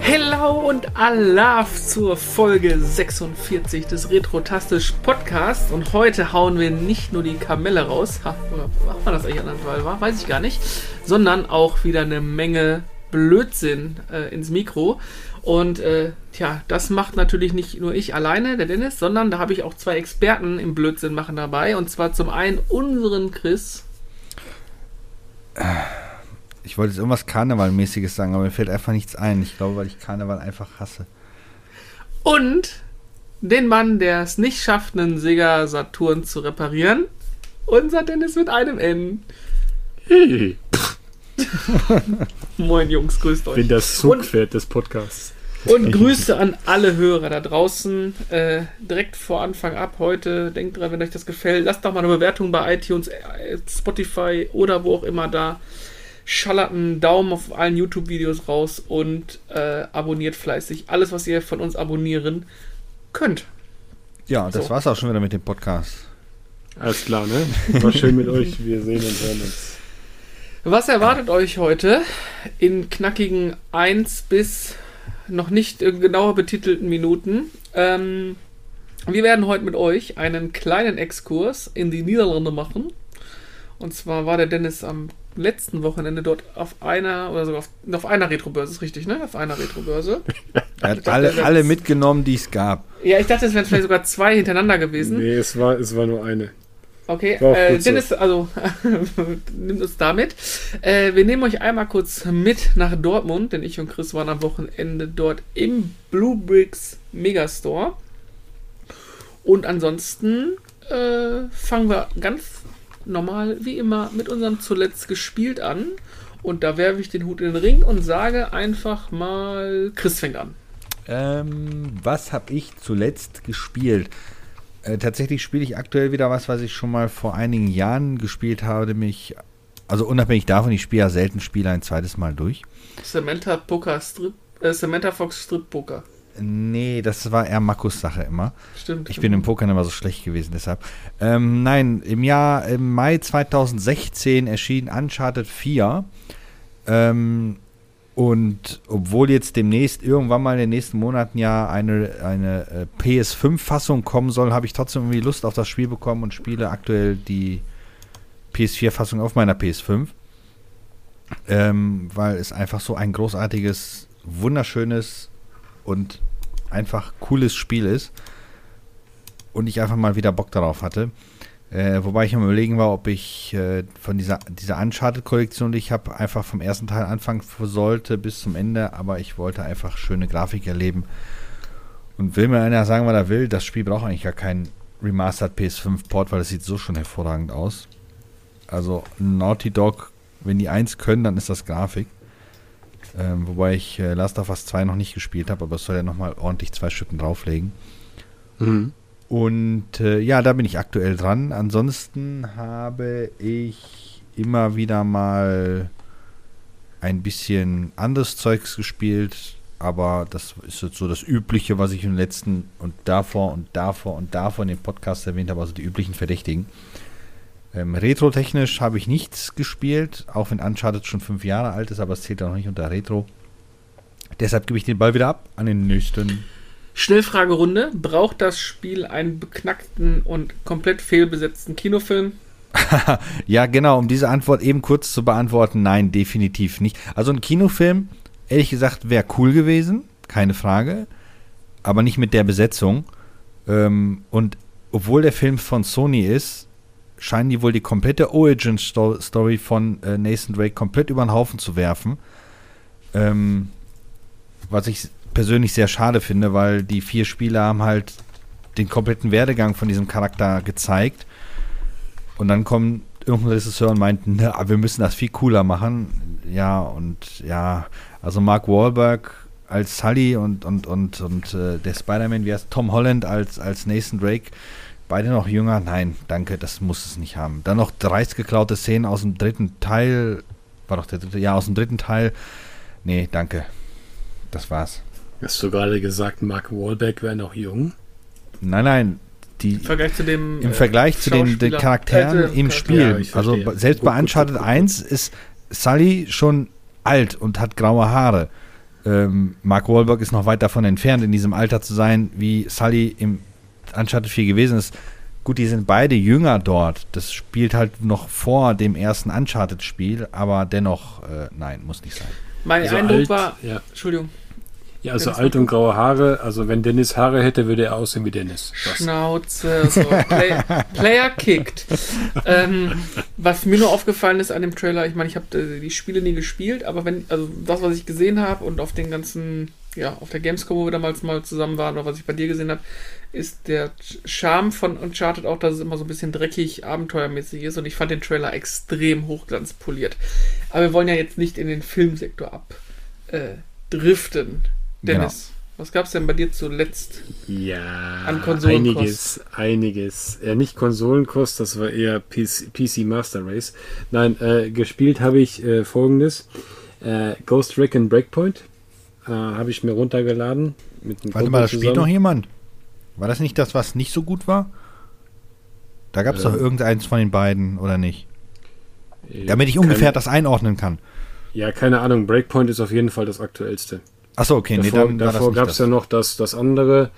Hello und Alaf zur Folge 46 des Retrotastisch Podcasts. Und heute hauen wir nicht nur die Kamelle raus, ha, macht man das eigentlich an der war? Weiß ich gar nicht, sondern auch wieder eine Menge Blödsinn äh, ins Mikro. Und äh, tja, das macht natürlich nicht nur ich alleine, der Dennis, sondern da habe ich auch zwei Experten im Blödsinn machen dabei. Und zwar zum einen unseren Chris. Ich wollte jetzt irgendwas Karnevalmäßiges sagen, aber mir fällt einfach nichts ein. Ich glaube, weil ich Karneval einfach hasse. Und den Mann, der es nicht schafft, einen Sega Saturn zu reparieren. Unser Dennis mit einem N. Hey, Moin Jungs, grüßt euch. bin das Zugpferd des Podcasts. Und Grüße an alle Hörer da draußen. Äh, direkt vor Anfang ab heute. Denkt dran, wenn euch das gefällt, lasst doch mal eine Bewertung bei iTunes, äh, Spotify oder wo auch immer da. Schallert einen Daumen auf allen YouTube-Videos raus und äh, abonniert fleißig alles, was ihr von uns abonnieren könnt. Ja, das So. war's auch schon wieder mit dem Podcast. Alles klar, ne? War schön mit euch. Wir sehen und hören uns. Was erwartet euch heute in knackigen 1 bis noch nicht äh, genauer betitelten Minuten? Ähm, wir werden heute mit euch einen kleinen Exkurs in die Niederlande machen. Und zwar war der Dennis am letzten Wochenende dort auf einer oder sogar auf, auf einer Retrobörse, ist richtig, ne? Auf einer Retrobörse. Er hat dachte, alle, alle mitgenommen, die es gab. Ja, ich dachte, es wären vielleicht sogar zwei hintereinander gewesen. Nee, es war, es war nur eine. Okay, äh, gut so. Dennis, also nimmt uns damit. Äh, wir nehmen euch einmal kurz mit nach Dortmund, denn ich und Chris waren am Wochenende dort im Blue Bricks Megastore. Und ansonsten äh, fangen wir ganz normal wie immer mit unserem zuletzt gespielt an. Und da werfe ich den Hut in den Ring und sage einfach mal, Chris fängt an. Ähm, was habe ich zuletzt gespielt? Äh, tatsächlich spiele ich aktuell wieder was, was ich schon mal vor einigen Jahren gespielt habe, nämlich, also unabhängig davon, ich spiele ja selten Spiele ein zweites Mal durch. Samantha Poker Strip, äh, Samantha Fox Strip Poker. Nee, das war eher Markus Sache immer. Stimmt. Ich bin im Poker immer so schlecht gewesen, deshalb. Ähm, nein, im Jahr, im Mai 2016 erschien Uncharted 4. Ähm, und obwohl jetzt demnächst, irgendwann mal in den nächsten Monaten ja eine, eine äh, PS5-Fassung kommen soll, habe ich trotzdem irgendwie Lust auf das Spiel bekommen und spiele aktuell die PS4-Fassung auf meiner PS5. Ähm, weil es einfach so ein großartiges, wunderschönes und einfach cooles Spiel ist und ich einfach mal wieder Bock darauf hatte. Äh, wobei ich am überlegen war, ob ich äh, von dieser, dieser Uncharted-Kollektion, die ich habe, einfach vom ersten Teil anfangen sollte bis zum Ende, aber ich wollte einfach schöne Grafik erleben. Und will mir einer sagen, was er will, das Spiel braucht eigentlich gar keinen Remastered PS5-Port, weil es sieht so schon hervorragend aus. Also Naughty Dog, wenn die eins können, dann ist das Grafik. Ähm, wobei ich äh, Last of Us 2 noch nicht gespielt habe, aber es soll ja nochmal ordentlich zwei Stücken drauflegen. Mhm. Und äh, ja, da bin ich aktuell dran. Ansonsten habe ich immer wieder mal ein bisschen anderes Zeugs gespielt, aber das ist jetzt so das Übliche, was ich im letzten und davor und davor und davor in dem Podcast erwähnt habe, also die üblichen Verdächtigen. Ähm, Retro-technisch habe ich nichts gespielt, auch wenn Uncharted schon fünf Jahre alt ist, aber es zählt auch noch nicht unter Retro. Deshalb gebe ich den Ball wieder ab an den nächsten. Schnellfragerunde. Braucht das Spiel einen beknackten und komplett fehlbesetzten Kinofilm? Ja, genau, um diese Antwort eben kurz zu beantworten, nein, definitiv nicht. Also ein Kinofilm, ehrlich gesagt, wäre cool gewesen, keine Frage, aber nicht mit der Besetzung. Ähm, und obwohl der Film von Sony ist, scheinen die wohl die komplette Origin-Story von äh, Nathan Drake komplett über den Haufen zu werfen. Ähm, was ich persönlich sehr schade finde, weil die vier Spieler haben halt den kompletten Werdegang von diesem Charakter gezeigt. Und dann kommt irgendein Regisseur und meint, aber wir müssen das viel cooler machen. Ja, und ja, also Mark Wahlberg als Sully und, und, und, und äh, der Spider-Man, wie heißt Tom Holland als, als Nathan Drake, beide noch jünger. Nein, danke, das muss es nicht haben. Dann noch dreist geklaute Szenen aus dem dritten Teil. War doch der dritte, ja, aus dem dritten Teil. Nee, danke. Das war's. Hast du gerade gesagt, Mark Wahlberg wäre noch jung? Nein, nein, die Im Vergleich zu dem. im äh, Vergleich zu den, den Charakteren äh, im Spiel. Ja, also selbst bei Gut, gut, Uncharted gut, gut. 1 ist Sully schon alt und hat graue Haare. Ähm, Mark Wahlberg ist noch weit davon entfernt, in diesem Alter zu sein, wie Sully im Uncharted 4 gewesen ist. Gut, die sind beide jünger dort. Das spielt halt noch vor dem ersten Uncharted-Spiel, aber dennoch, äh, nein, muss nicht sein. Mein Also Eindruck alt, war. ja. Entschuldigung. Ja, also Dennis alt und graue Haare. Also wenn Dennis Haare hätte, würde er aussehen wie Dennis. Das. Schnauze, so. Play, Player kickt. Ähm, was mir nur aufgefallen ist an dem Trailer, ich meine, ich habe äh, die Spiele nie gespielt, aber wenn, also das, was ich gesehen habe und auf den ganzen, ja, auf der Gamescom, wo wir damals mal zusammen waren, oder was ich bei dir gesehen habe, ist der Charme von Uncharted auch, dass es immer so ein bisschen dreckig, abenteuermäßig ist und ich fand den Trailer extrem hochglanzpoliert. Aber wir wollen ja jetzt nicht in den Filmsektor abdriften. Äh, driften. Dennis, was gab es denn bei dir zuletzt? Ja, An Konsolenkost. einiges, einiges. Ja, nicht Konsolenkost, das war eher PC, PC Master Race. Nein, äh, gespielt habe ich äh, folgendes. Äh, Ghost Recon Breakpoint äh, habe ich mir runtergeladen. Mit Warte Kumpel mal, das spielt noch jemand? War das nicht das, was nicht so gut war? Da gab es doch Ähm. irgendeins von den beiden, oder nicht? Äh, Damit ich ungefähr das einordnen kann. Ja, keine Ahnung. Breakpoint ist auf jeden Fall das aktuellste. Achso, okay, nee, davor dann war das davor gab es ja noch das, das andere.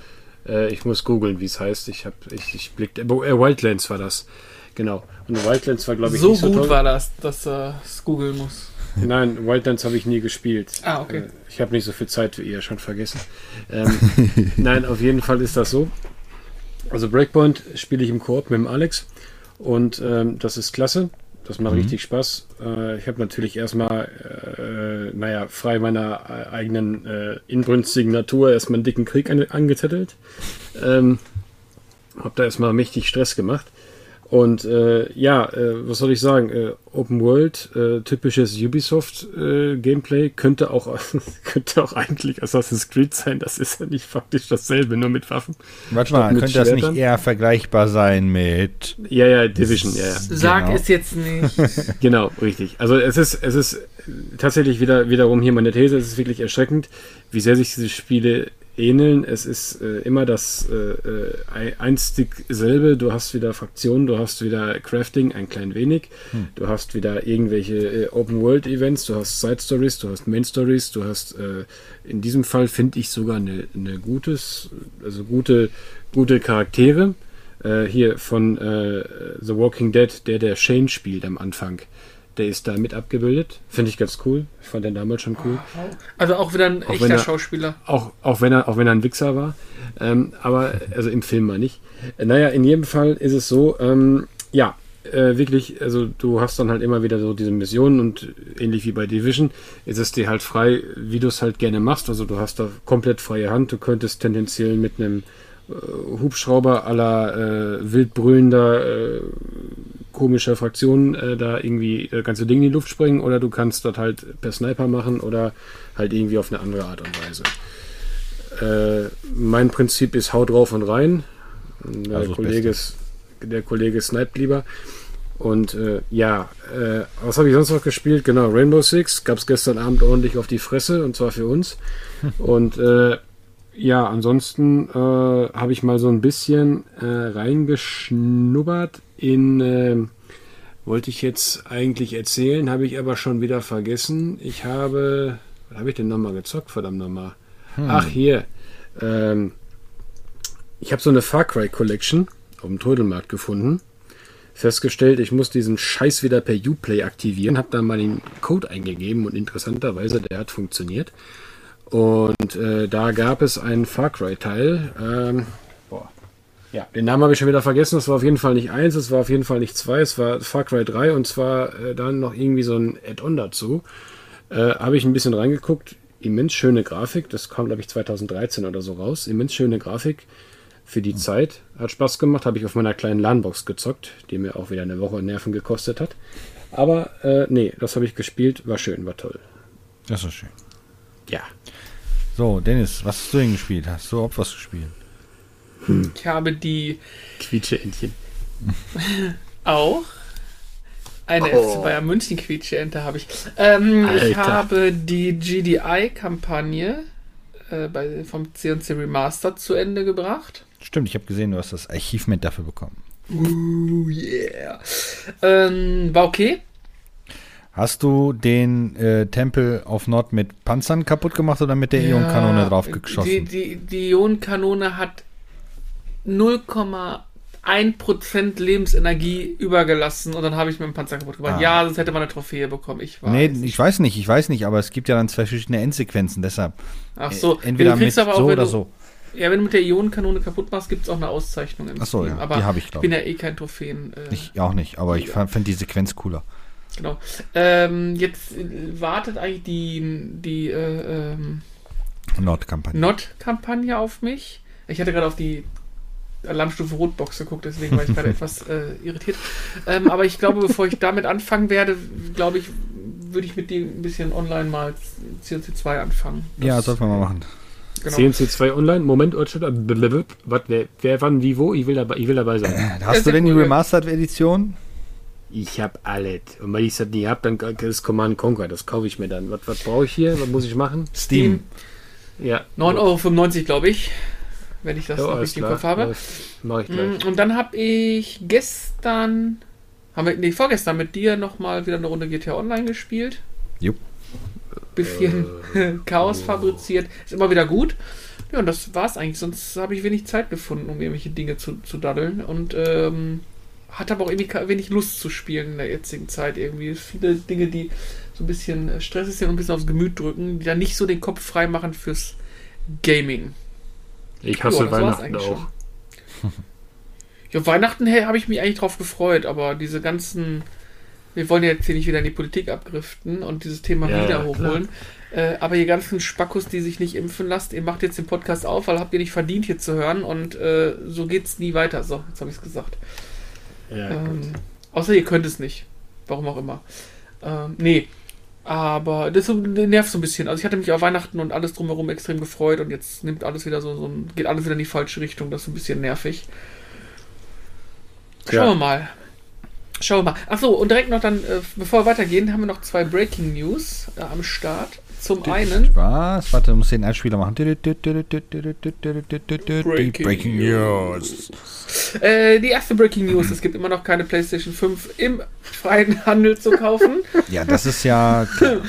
Äh, ich muss googeln, wie es heißt. Ich habe, ich, ich blickte. Äh, Wildlands war das. Genau. Und Wildlands war, glaube ich, so nicht so gut toll. war das, dass er es googeln muss. Nein, Wildlands habe ich nie gespielt. Ah, okay. Äh, Ich habe nicht so viel Zeit wie ihr, schon vergessen. Ähm, nein, auf jeden Fall ist das so. Also Breakpoint spiele ich im Koop mit dem Alex und ähm, das ist klasse. Das macht Mhm. richtig Spaß. Äh, ich habe natürlich erstmal, äh, naja, frei meiner äh, eigenen äh, inbrünstigen Natur erstmal einen dicken Krieg an, angezettelt. Ähm, habe da erstmal mächtig Stress gemacht. Und äh, ja, äh, was soll ich sagen? Äh, Open World, äh, typisches Ubisoft-Gameplay, könnte auch könnte auch eigentlich Assassin's Creed sein. Das ist ja nicht faktisch dasselbe, nur mit Waffen. Warte mal, könnte das nicht Schwertern? eher vergleichbar sein mit. Ja, ja, Division, ja, ja. Sag Genau. es jetzt nicht. Genau, richtig. Also es ist, es ist tatsächlich wieder, wiederum hier meine These, es ist wirklich erschreckend, wie sehr sich diese Spiele ähneln. Es ist äh, immer das äh, äh, ein- einstig selbe. Du hast wieder Fraktionen, du hast wieder Crafting, ein klein wenig. Du hast wieder irgendwelche äh, Open-World-Events, du hast Side-Stories, du hast Main-Stories, du hast äh, in diesem Fall finde ich sogar eine, eine gutes, also gute, gute Charaktere. Äh, hier von The Walking Dead, der der Shane spielt am Anfang. Der ist da mit abgebildet. Finde ich ganz cool. Ich fand den damals schon cool. Also auch wieder ein Auch echter wenn er- Schauspieler. Auch, auch, wenn, er, auch wenn er ein Wichser war. Ähm, aber, also im Film mal nicht. Äh, naja, in jedem Fall ist es so, ähm, ja, äh, wirklich, also du hast dann halt immer wieder so diese Missionen und ähnlich wie bei Division ist es dir halt frei, wie du es halt gerne machst. Also du hast da komplett freie Hand. Du könntest tendenziell mit einem äh, Hubschrauber aller äh, wild äh, komischer Fraktionen äh, da irgendwie das ganze Ding in die Luft springen oder du kannst das halt per Sniper machen oder halt irgendwie auf eine andere Art und Weise. Äh, mein Prinzip ist hau drauf und rein. Der, Also Kollege, ist, der Kollege sniped lieber. Und äh, ja, äh, was habe ich sonst noch gespielt? Genau, Rainbow Six gab es gestern Abend ordentlich auf die Fresse und zwar für uns. und äh, ja, ansonsten äh, habe ich mal so ein bisschen äh, reingeschnuppert in, äh, wollte ich jetzt eigentlich erzählen, habe ich aber schon wieder vergessen. Ich habe, was habe ich denn nochmal gezockt, verdammt nochmal? Ach, hier. Ähm, ich habe so eine Far Cry Collection auf dem Trödelmarkt gefunden. Festgestellt, ich muss diesen Scheiß wieder per Uplay aktivieren. Habe da mal den Code eingegeben und interessanterweise, der hat funktioniert. Und äh, da gab es einen Far Cry Teil. Ähm. Ja, den Namen habe ich schon wieder vergessen. Es war auf jeden Fall nicht eins, es war auf jeden Fall nicht zwei, es war Far Cry 3 und zwar äh, dann noch irgendwie so ein Add-on dazu. Äh, habe ich ein bisschen reingeguckt. Immens schöne Grafik. Das kam, glaube ich, 2013 oder so raus. Immens schöne Grafik für die Zeit. Hat Spaß gemacht. Habe ich auf meiner kleinen LAN-Box gezockt, die mir auch wieder eine Woche Nerven gekostet hat. Aber äh, nee, das habe ich gespielt. War schön, war toll. Das ist schön. Ja. So, Dennis, was hast du denn gespielt? Hast du auch was gespielt? Ich habe die Quietscheentchen. auch. Eine FC Bayern München Quietscheente habe ich. Ähm, ich habe die GDI-Kampagne äh, bei, vom CNC Remastered zu Ende gebracht. Stimmt, ich habe gesehen, du hast das Achievement dafür bekommen. Uh, yeah. Ähm, war okay. Hast du den äh, Tempel auf Nord mit Panzern kaputt gemacht oder mit der Ionenkanone drauf geschossen? Die, die, die Ionenkanone hat 0,1% Lebensenergie übergelassen und dann habe ich mit dem Panzer kaputt gemacht. Ah. Ja, sonst hätte man eine Trophäe bekommen. Ich weiß. nee, ich weiß nicht, ich weiß nicht, aber es gibt ja dann zwei verschiedene Endsequenzen, deshalb. Ach so, Äh, entweder mit aber auch, so oder du, so. Ja, wenn du mit der Ionenkanone kaputt machst, gibt es auch eine Auszeichnung im Ach so, Steam. ja, aber die habe ich, ich glaub bin ich. ja eh kein Trophäen. Äh, Ich auch nicht, aber ich Mega. finde die Sequenz cooler. Genau. Ähm, jetzt wartet eigentlich die, die äh, ähm, Nordkampagne. Not-Kampagne auf mich. Ich hatte gerade auf die Alarmstufe Rotbox geguckt, deswegen war ich gerade etwas äh, irritiert. Ähm, aber ich glaube, bevor ich damit anfangen werde, glaube ich, würde ich mit dir ein bisschen online mal CNC 2 anfangen. Das- ja, sollten wir mal machen. Genau. CNC2 Online, Moment, was, wer, wer, wann, wie, wo? Ich will dabei, ich will dabei sein. Hast Ja, du denn die. Remastered-Edition? Ich hab alles. Und wenn ich das nie hab, dann das Command Conquer, das kaufe ich mir dann. Was, was brauche ich hier? Was muss ich machen? Steam. Ja. 9,95 Euro, glaube ich. Wenn ich das Ja, noch richtig im. Kopf habe. Mach ich gleich. Mm, Und dann habe ich gestern, haben wir, nee, vorgestern mit dir nochmal wieder eine Runde GTA Online gespielt. Jupp. Bisschen Äh, Chaos oh. fabriziert. Ist immer wieder gut. Ja, und das war's eigentlich. Sonst habe ich wenig Zeit gefunden, um irgendwelche Dinge zu, zu daddeln. Und ähm, hatte aber auch irgendwie wenig Lust zu spielen in der jetzigen Zeit. Irgendwie viele Dinge, die so ein bisschen äh, stressig sind und ein bisschen aufs Gemüt drücken, die dann nicht so den Kopf frei machen fürs Gaming. Ich hasse war's Weihnachten auch. Ja, Weihnachten hey, habe ich mich eigentlich drauf gefreut, aber diese ganzen. Wir wollen ja jetzt hier nicht wieder in die Politik abgriften und dieses Thema Ja, wieder hochholen. Äh, aber ihr ganzen Spackos, die sich nicht impfen lasst, ihr macht jetzt den Podcast auf, weil habt ihr nicht verdient, hier zu hören und äh, so geht's nie weiter. So, jetzt habe ich es gesagt. Ja. Ähm, außer ihr könnt es nicht. Warum auch immer. Ähm, nee. Aber das nervt so ein bisschen. Also ich hatte mich auf Weihnachten und alles drumherum extrem gefreut und jetzt nimmt alles wieder so, so ein, geht alles wieder in die falsche Richtung. Das ist ein bisschen nervig. Schauen Ja. wir mal. Schauen wir mal. Achso, und direkt noch dann, äh, bevor wir weitergehen, haben wir noch zwei Breaking News äh, am Start. Zum einen, Was? Warte, du musst den Einspieler machen. Die Breaking News. äh, die erste Breaking News. Es gibt immer noch keine PlayStation 5 im freien Handel zu kaufen. Ja, das ist ja. klar.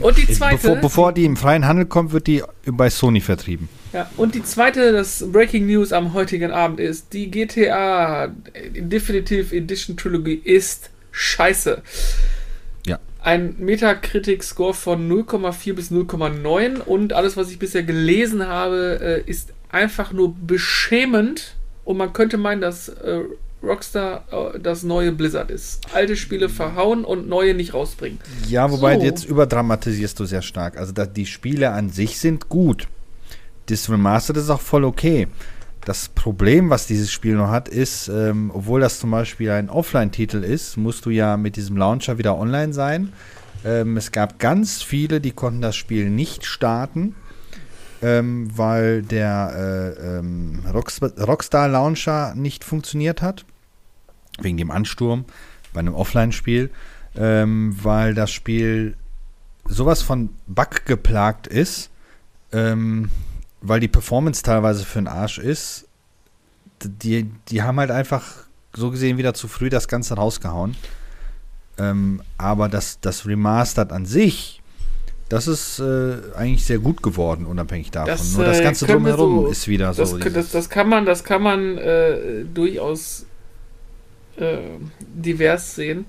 Und die zweite. Bevor, bevor die im freien Handel kommt, wird die bei Sony vertrieben. Ja, und die zweite, das Breaking News am heutigen Abend ist, die GTA Definitive Edition Trilogy ist scheiße. Ein Metacritic-Score von 0,4 bis 0,9 und alles, was ich bisher gelesen habe, äh, ist einfach nur beschämend und man könnte meinen, dass äh, Rockstar äh, das neue Blizzard ist. Alte Spiele verhauen und neue nicht rausbringen. Ja, wobei So. jetzt überdramatisierst du sehr stark. Also die Spiele an sich sind gut. Das Remastered ist auch voll okay. Das Problem, was dieses Spiel noch hat, ist, ähm, obwohl das zum Beispiel ein Offline-Titel ist, musst du ja mit diesem Launcher wieder online sein. Ähm, es gab ganz viele, die konnten das Spiel nicht starten, ähm, weil der äh, ähm, Rockstar, Rockstar Launcher nicht funktioniert hat. Wegen dem Ansturm bei einem Offline-Spiel. Ähm, weil das Spiel sowas von Bug geplagt ist, ähm, weil die Performance teilweise für den Arsch ist. Die, die haben halt einfach so gesehen wieder zu früh das Ganze rausgehauen. Ähm, aber das, das Remastered an sich, das ist äh, eigentlich sehr gut geworden, unabhängig davon. Das, Nur das äh, Ganze drumherum so- ist wieder Das, so. das, das kann man, das kann man äh, durchaus äh, divers sehen.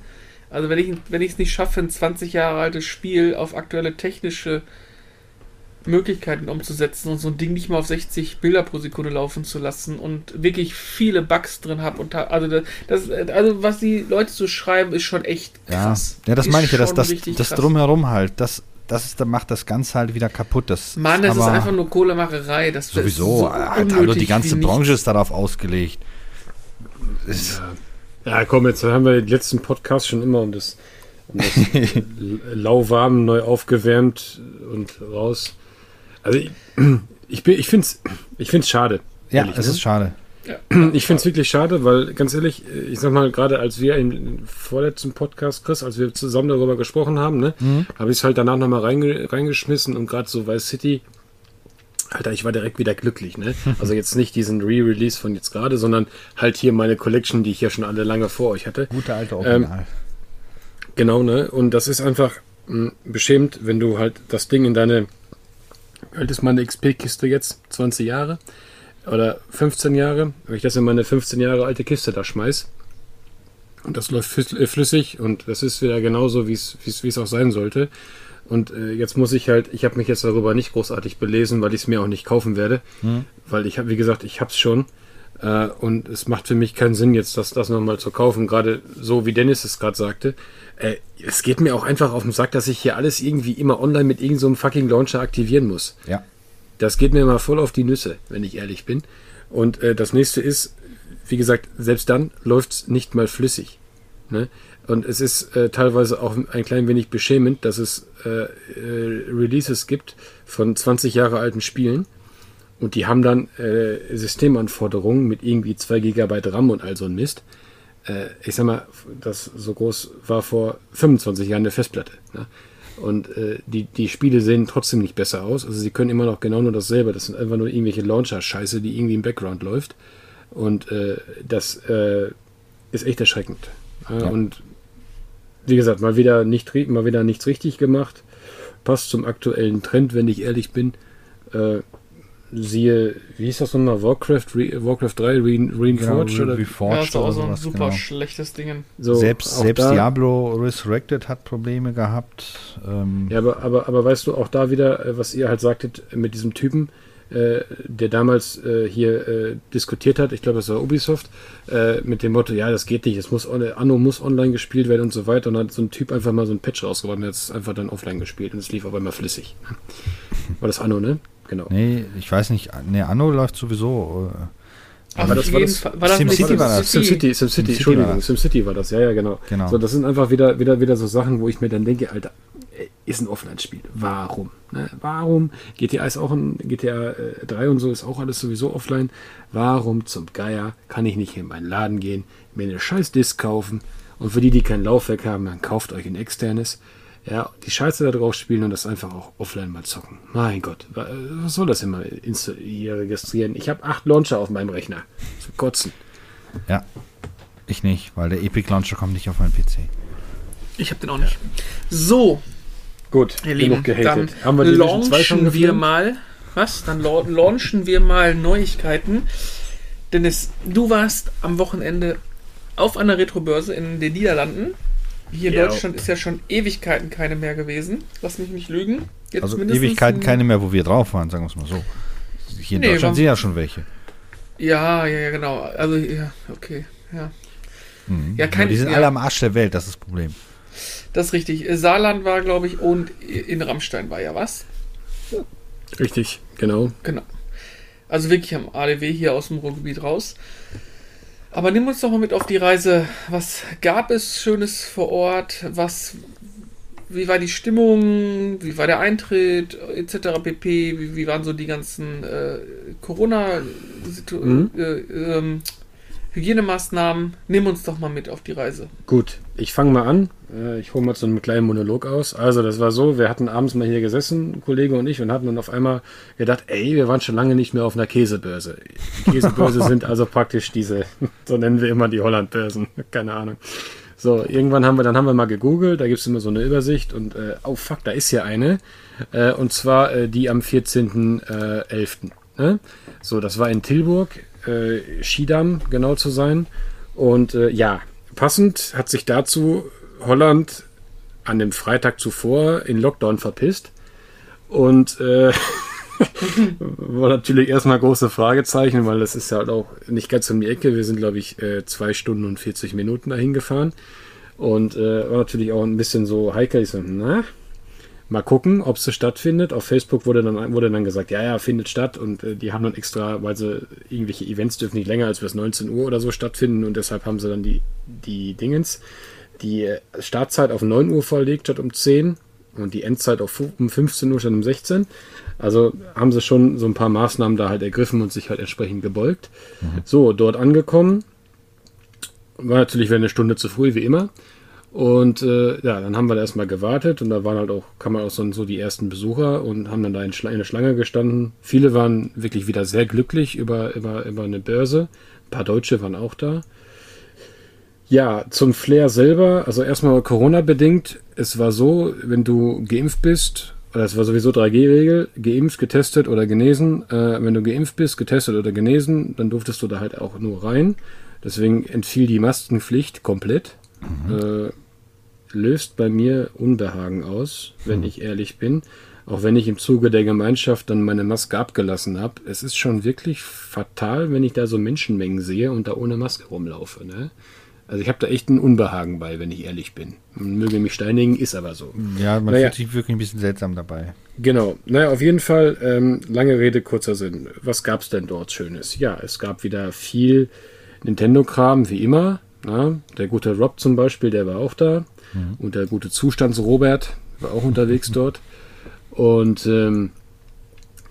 Also wenn ich wenn ich es nicht schaffe, ein 20 Jahre altes Spiel auf aktuelle technische Möglichkeiten umzusetzen und so ein Ding nicht mal auf 60 Bilder pro Sekunde laufen zu lassen und wirklich viele Bugs drin habe und also das, das also was die Leute so schreiben ist schon echt ja. krass. ja, das Ist meine ich ja, das, das krass. drumherum halt, das, das ist, macht das Ganze halt wieder kaputt. Das Mann, das ist einfach nur Kohlemacherei. Das, das ist Sowieso, so Alter, unnötig die ganze. Branche ist darauf ausgelegt. Ist, Ja, komm, jetzt haben wir den letzten Podcast schon immer um das, um das lauwarm neu aufgewärmt und raus. Also ich, ich, bin- ich finde es ich find's schade. ja, ehrlich, es ne? ist schade. Ich finde es wirklich schade, weil ganz ehrlich, ich sag mal, gerade als wir im vorletzten Podcast, Chris, als wir zusammen darüber gesprochen haben, ne, Mhm. habe ich es halt danach nochmal reinge reingeschmissen und gerade so Vice City Alter, ich war direkt wieder glücklich, ne? Also jetzt nicht diesen Re-Release von jetzt gerade, sondern halt hier meine Collection, die ich ja schon alle lange vor euch hatte. Gute alte Original. Ähm, genau, ne? Und das ist einfach mh, beschämt, wenn du halt das Ding in deine, wie alt ist meine XP-Kiste jetzt? 20 Jahre? Oder 15 Jahre? Wenn ich das in meine 15 Jahre alte Kiste da schmeiß und das läuft äh, flüssig und das ist wieder genauso, wie es auch sein sollte. Und äh, jetzt muss ich halt, ich habe mich jetzt darüber nicht großartig belesen, weil ich es mir auch nicht kaufen werde, weil ich habe, wie gesagt, ich habe es schon. Äh, und es macht für mich keinen Sinn, jetzt das, das nochmal zu kaufen, gerade so wie Dennis es gerade sagte. Äh, es geht mir auch einfach auf den Sack, dass ich hier alles irgendwie immer online mit irgendeinem so einem fucking Launcher aktivieren muss. ja. Das geht mir mal voll auf die Nüsse, wenn ich ehrlich bin. Und äh, das nächste ist, wie gesagt, selbst dann läuft es nicht mal flüssig. Ne? Und es ist äh, teilweise auch ein klein wenig beschämend, dass es äh, äh, Releases gibt von 20 Jahre alten Spielen und die haben dann äh, Systemanforderungen mit irgendwie 2 GB RAM und all so ein Mist. Äh, ich sag mal, das so groß war vor 25 Jahren eine Festplatte. Ne? Und äh, die, die Spiele sehen trotzdem nicht besser aus. Also sie können immer noch genau nur dasselbe. Das sind einfach nur irgendwelche Launcher-Scheiße, die irgendwie im Background läuft. Und äh, das äh, ist echt erschreckend. Ja, Ja. Und wie gesagt, mal wieder, nicht, mal wieder nichts richtig gemacht. Passt zum aktuellen Trend, wenn ich ehrlich bin. Äh, siehe, wie hieß das nochmal? Warcraft, Re Warcraft 3 Re Reinforged? Genau, oder? Ja, Reforged ist auch oder so ein super genau. schlechtes Ding. So, Selbst, selbst Diablo Resurrected hat Probleme gehabt. Ähm, Ja, aber, aber, aber weißt du, auch da wieder, äh, was ihr halt sagtet mit diesem Typen, äh, der damals äh, hier äh, diskutiert hat, ich glaube, es war Ubisoft, äh, mit dem Motto, ja, das geht nicht, es muss Anno muss online gespielt werden und so weiter. Und dann hat so ein Typ einfach mal so ein Patch rausgebracht und hat es einfach dann offline gespielt und es lief aber immer flüssig. War das Anno, ne? Genau. Nee, ich weiß nicht. Nee, Anno läuft sowieso. Äh, Aber das war das, das- war das SimCity nicht war das. SimCity, SimCity, Entschuldigung, das. SimCity war das, ja, ja, genau. Genau. So, das sind einfach wieder, wieder, wieder so Sachen, wo ich mir dann denke, Alter, ey, ist ein Offline-Spiel. Warum? Ne? Warum? GTA ist auch ein, GTA äh, 3 und so ist auch alles sowieso offline. Warum zum Geier kann ich nicht in meinen Laden gehen, mir eine scheiß Disk kaufen und für die, die kein Laufwerk haben, dann kauft euch ein externes. Ja, die Scheiße da drauf spielen und das einfach auch offline mal zocken. Mein Gott, wa- was soll das immer hier registrieren? Ich habe acht Launcher auf meinem Rechner. Zu kotzen. ja, ich nicht, weil der Epic Launcher kommt nicht auf meinen PC. Ich habe den auch nicht. So, Gut, ihr Lieben, genug gehatet. dann Haben wir Division 2 schon launchen wir mal. Was? Dann lau- launchen wir mal Neuigkeiten. Dennis, du warst am Wochenende auf einer Retrobörse in den Niederlanden. Hier in Ja. Deutschland ist ja schon Ewigkeiten keine mehr gewesen. Lass mich nicht lügen. Jetzt Also mindestens Ewigkeiten ein- keine mehr, wo wir drauf waren, sagen wir es mal so. Hier in Nee, Deutschland sind ja schon welche. Ja, ja, ja, genau. Also, ja, okay. Ja, Mhm. Ja, kein- die sind ja. alle am Arsch der Welt, das ist das Problem. das ist richtig. Saarland war, glaube ich, und in Rammstein war ja was. Richtig, genau. Genau. Also wirklich am ADW hier aus dem Ruhrgebiet raus. Aber nimm uns doch mal mit auf die Reise. Was gab es Schönes vor Ort? Was, wie war die Stimmung? Wie war der Eintritt? Etc. pp. Wie, wie waren so die ganzen äh, Corona Mhm. äh, ähm, Hygienemaßnahmen? Nimm uns doch mal mit auf die Reise. Gut, ich fange mal an. Äh, Ich hole mal so einen kleinen Monolog aus. Also, das war so, wir hatten abends mal hier gesessen, ein Kollege und ich, und hatten dann auf einmal gedacht, ey, wir waren schon lange nicht mehr auf einer Käsebörse. Käsebörse sind also praktisch diese, so nennen wir immer die Hollandbörsen, keine Ahnung. So, irgendwann haben wir, dann haben wir mal gegoogelt, da gibt es immer so eine Übersicht und, äh, oh fuck, da ist hier eine. Äh, und zwar äh, die am 14.11. Ne? So, das war in Tilburg, äh, Schiedam, genau zu sein. Und äh, ja, passend hat sich dazu Holland an dem Freitag zuvor in Lockdown verpisst. Und äh, war natürlich erstmal große Fragezeichen, weil das ist ja halt auch nicht ganz um die Ecke. Wir sind, glaube ich, äh, zwei Stunden und 40 Minuten dahin gefahren. Und äh, war natürlich auch ein bisschen so heikel. Ich so, na, mal gucken, ob es stattfindet. Auf Facebook wurde dann, wurde dann gesagt, ja, ja, findet statt. Und äh, die haben dann extra, weil sie irgendwelche Events dürfen nicht länger als bis 19 Uhr oder so stattfinden. Und deshalb haben sie dann die, die Dingens, die äh, Startzeit auf 9 Uhr verlegt statt um 10 und die Endzeit auf um 15 Uhr statt um 16. Also haben sie schon so ein paar Maßnahmen da halt ergriffen und sich halt entsprechend gebeugt. So, dort angekommen. War natürlich wieder eine Stunde zu früh, wie immer. Und äh, ja, dann haben wir da erstmal gewartet und da waren halt auch, kann man auch so, so die ersten Besucher und haben dann da in, Schla in der Schlange gestanden. Viele waren wirklich wieder sehr glücklich über, über, über eine Börse. Ein paar Deutsche waren auch da. Ja, zum Flair selber, also erstmal Corona-bedingt. Es war so, wenn du geimpft bist, oder es war sowieso 3G-Regel, geimpft, getestet oder genesen. Äh, wenn du geimpft bist, getestet oder genesen, dann durftest du da halt auch nur rein. Deswegen entfiel die Maskenpflicht komplett. Äh, löst bei mir Unbehagen aus, wenn ich ehrlich bin. Auch wenn ich im Zuge der Gemeinschaft dann meine Maske abgelassen habe. Es ist schon wirklich fatal, wenn ich da so Menschenmengen sehe und da ohne Maske rumlaufe. Ne? Also ich habe da echt ein Unbehagen bei, wenn ich ehrlich bin. Man möge mich steinigen, ist aber so. Ja, man Naja. fühlt sich wirklich ein bisschen seltsam dabei. Genau. Naja, auf jeden Fall, ähm, lange Rede, kurzer Sinn. Was gab's denn dort Schönes? Ja, es gab wieder viel Nintendo-Kram, wie immer. Na, der gute Rob zum Beispiel, der war auch da. Und der gute Zustands-Robert war auch unterwegs dort. Und ähm,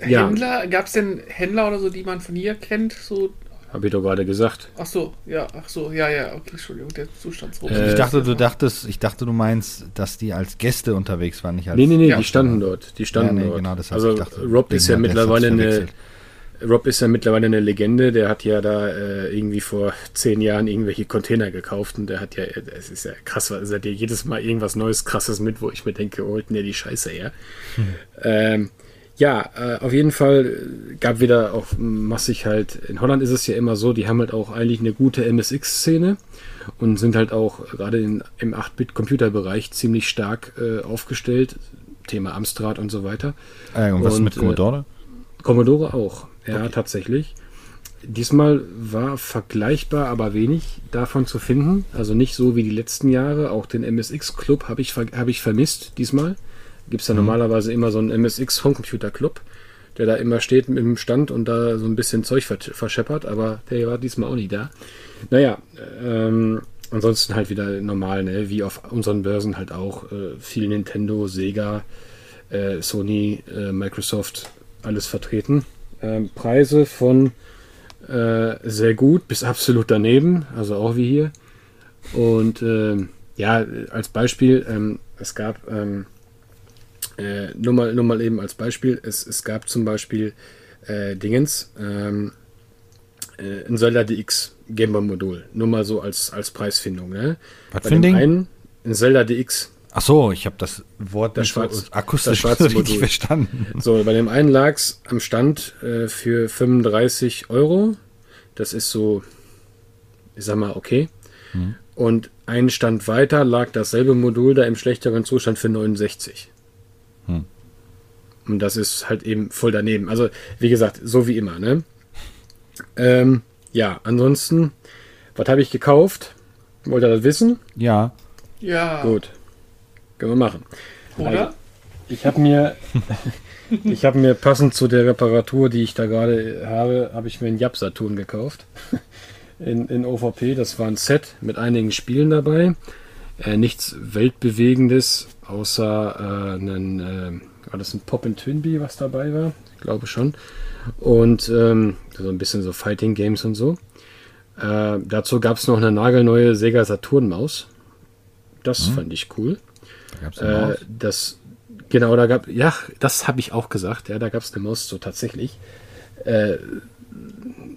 ja, Händler, gab es denn Händler oder so, die man von hier kennt? So, habe ich doch gerade gesagt. ach so, ja, ach so, ja, ja, okay, Entschuldigung, der Zustandsruf. Äh, ich dachte, du dachtest, ich dachte, du meinst, dass die als Gäste unterwegs waren, nicht als Nee, nee, nee, Ja. die standen dort. Die standen Ja, nee, dort. genau, das hab also ich dachte, Rob ist ja mittlerweile eine verwechselt. Rob ist ja mittlerweile eine Legende, der hat ja da äh, irgendwie vor zehn Jahren irgendwelche Container gekauft und der hat ja, es ist ja krass, weil er hat ja jedes Mal irgendwas Neues, krasses mit, wo ich mir denke, denn der die Scheiße her? Ähm, ja, äh, auf jeden Fall gab wieder auch massig halt, in Holland ist es ja immer so, die haben halt auch eigentlich eine gute MSX-Szene und sind halt auch gerade in, im 8-Bit-Computerbereich ziemlich stark äh, aufgestellt. Thema Amstrad und so weiter. Äh, und was und, mit äh, Commodore? Commodore auch, ja, tatsächlich. Diesmal war vergleichbar, aber wenig davon zu finden. Also nicht so wie die letzten Jahre. Auch den MSX-Club habe ich, hab ich vermisst diesmal. Gibt es ja normalerweise immer so einen MSX-Homecomputer-Club, der da immer steht mit dem Stand und da so ein bisschen Zeug ver verscheppert, aber der war diesmal auch nicht da. Naja, ähm, ansonsten halt wieder normal, ne? wie auf unseren Börsen halt auch. Äh, viel Nintendo, Sega, äh, Sony, äh, Microsoft, alles vertreten. Ähm, Preise von äh, sehr gut bis absolut daneben, also auch wie hier. Und ähm, ja, als Beispiel, ähm, es gab, ähm, äh, nur, mal, nur mal eben als Beispiel, es, es gab zum Beispiel äh, Dingens, ähm, äh, ein Zelda DX Gameboy-Modul, nur mal so als, als Preisfindung. Ne? Was Bei für ein Ding? einen, ein Zelda DX. Ach so, ich habe das Wort Das nicht so schwarz- akustisch das schwarze richtig Modul. verstanden. So, bei dem einen lag es am Stand äh, für 35 Euro. Das ist so, ich sag mal, okay. Und einen Stand weiter lag dasselbe Modul da im schlechteren Zustand für 69. Hm. Und das ist halt eben voll daneben. Also, wie gesagt, so wie immer, ne? Ähm, ja, ansonsten, was habe ich gekauft? Wollt ihr das wissen? Ja, ja, Gut. Können wir machen. oder? Ich habe mir, ich habe mir passend zu der Reparatur, die ich da gerade habe, habe ich mir einen Jap Saturn gekauft. In, in OVP. Das war ein Set mit einigen Spielen dabei. Äh, nichts Weltbewegendes, außer äh, einen, äh, war das ein Pop and Twinbee, was dabei war? Ich glaube schon. Und ähm, so ein bisschen so Fighting Games und so. Äh, dazu gab es noch eine nagelneue Sega Saturn Maus. Das fand ich cool. Da gab's eine Äh, das, genau, da gab, ja, das habe ich auch gesagt, ja, da gab es eine Maus so tatsächlich. Äh,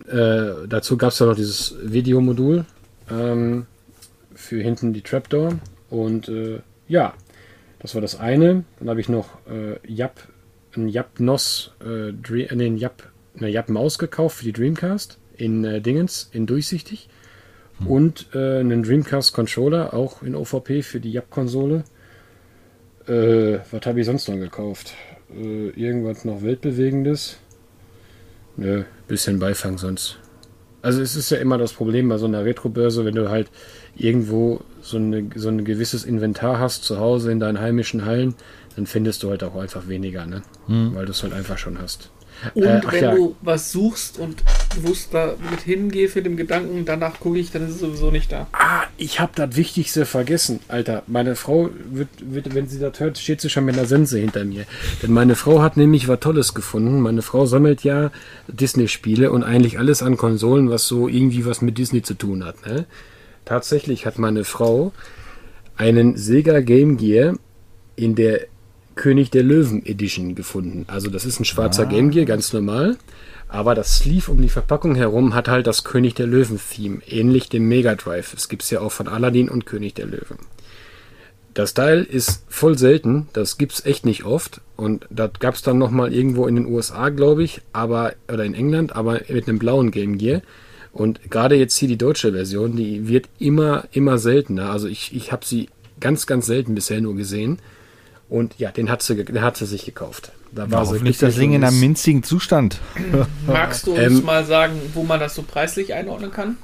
äh, dazu gab es ja noch dieses Videomodul ähm, für hinten die Trapdoor und äh, ja, das war das eine. Dann habe ich noch äh, Yap, ein Yap NOS, äh, Dre- äh, nee, Yap, eine Yap Maus gekauft für die Dreamcast in äh, Dingens, in durchsichtig. Und äh, einen Dreamcast Controller, auch in OVP für die Yap-Konsole. Äh, was habe ich sonst noch gekauft? Äh, irgendwas noch Weltbewegendes? Nö, bisschen Beifang sonst. Also es ist ja immer das Problem bei so einer Retrobörse, wenn du halt irgendwo so, eine, so ein gewisses Inventar hast zu Hause in deinen heimischen Hallen, dann findest du halt auch einfach weniger, ne? Weil du es halt einfach schon hast. Und Äh, wenn ja. du was suchst und bewusst da mit hingehst mit dem Gedanken, danach gucke ich, dann ist es sowieso nicht da. Ah, ich habe das Wichtigste vergessen, Alter. Meine Frau wird, wird, wenn sie das hört, steht sie schon mit einer Sense hinter mir. Denn meine Frau hat nämlich was Tolles gefunden. Meine Frau sammelt ja Disney-Spiele und eigentlich alles an Konsolen, was so irgendwie was mit Disney zu tun hat. Ne? Tatsächlich hat meine Frau einen Sega Game Gear in der König der Löwen Edition gefunden. Also das ist ein schwarzer Ah. Game Gear, ganz normal. Aber das Sleeve um die Verpackung herum hat halt das König der Löwen Theme, ähnlich dem Mega Drive. Es gibt's ja auch von Aladdin und König der Löwen. Das Teil ist voll selten, das gibt's echt nicht oft. Und das gab's dann nochmal irgendwo in den USA, glaube ich, aber, oder in England, aber mit einem blauen Game Gear. Und gerade jetzt hier die deutsche Version, die wird immer, immer seltener. Also ich, ich habe sie ganz, ganz selten bisher nur gesehen. Und ja, den hat sie, den hat sie sich gekauft. Da Ja, sie hoffentlich das Ding in einem minzigen Zustand. Magst du uns Ähm, mal sagen, wo man das so preislich einordnen kann?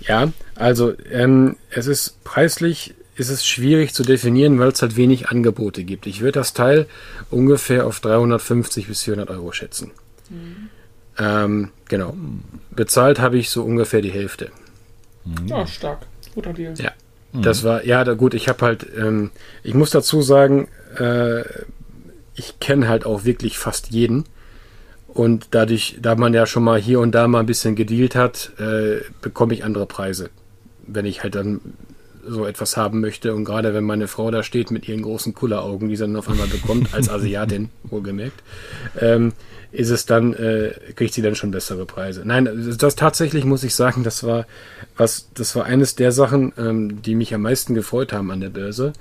Ja, also ähm, es ist preislich ist es schwierig zu definieren, weil es halt wenig Angebote gibt. Ich würde das Teil ungefähr auf 350 bis 400 Euro schätzen. Ähm, genau. Bezahlt habe ich so ungefähr die Hälfte. Ja, stark. Guter Deal. Ja. Das war, ja, da, gut, ich habe halt, ähm, ich muss dazu sagen, äh, ich kenne halt auch wirklich fast jeden. Und dadurch, da man ja schon mal hier und da mal ein bisschen gedealt hat, äh, bekomme ich andere Preise. Wenn ich halt dann so etwas haben möchte. Und gerade wenn meine Frau da steht mit ihren großen Kulleraugen, die sie dann auf einmal bekommt, als Asiatin, wohlgemerkt, ähm, ist es dann, äh, kriegt sie dann schon bessere Preise. Nein, das, tatsächlich muss ich sagen, das war was, das war eines der Sachen, ähm, die mich am meisten gefreut haben an der Börse,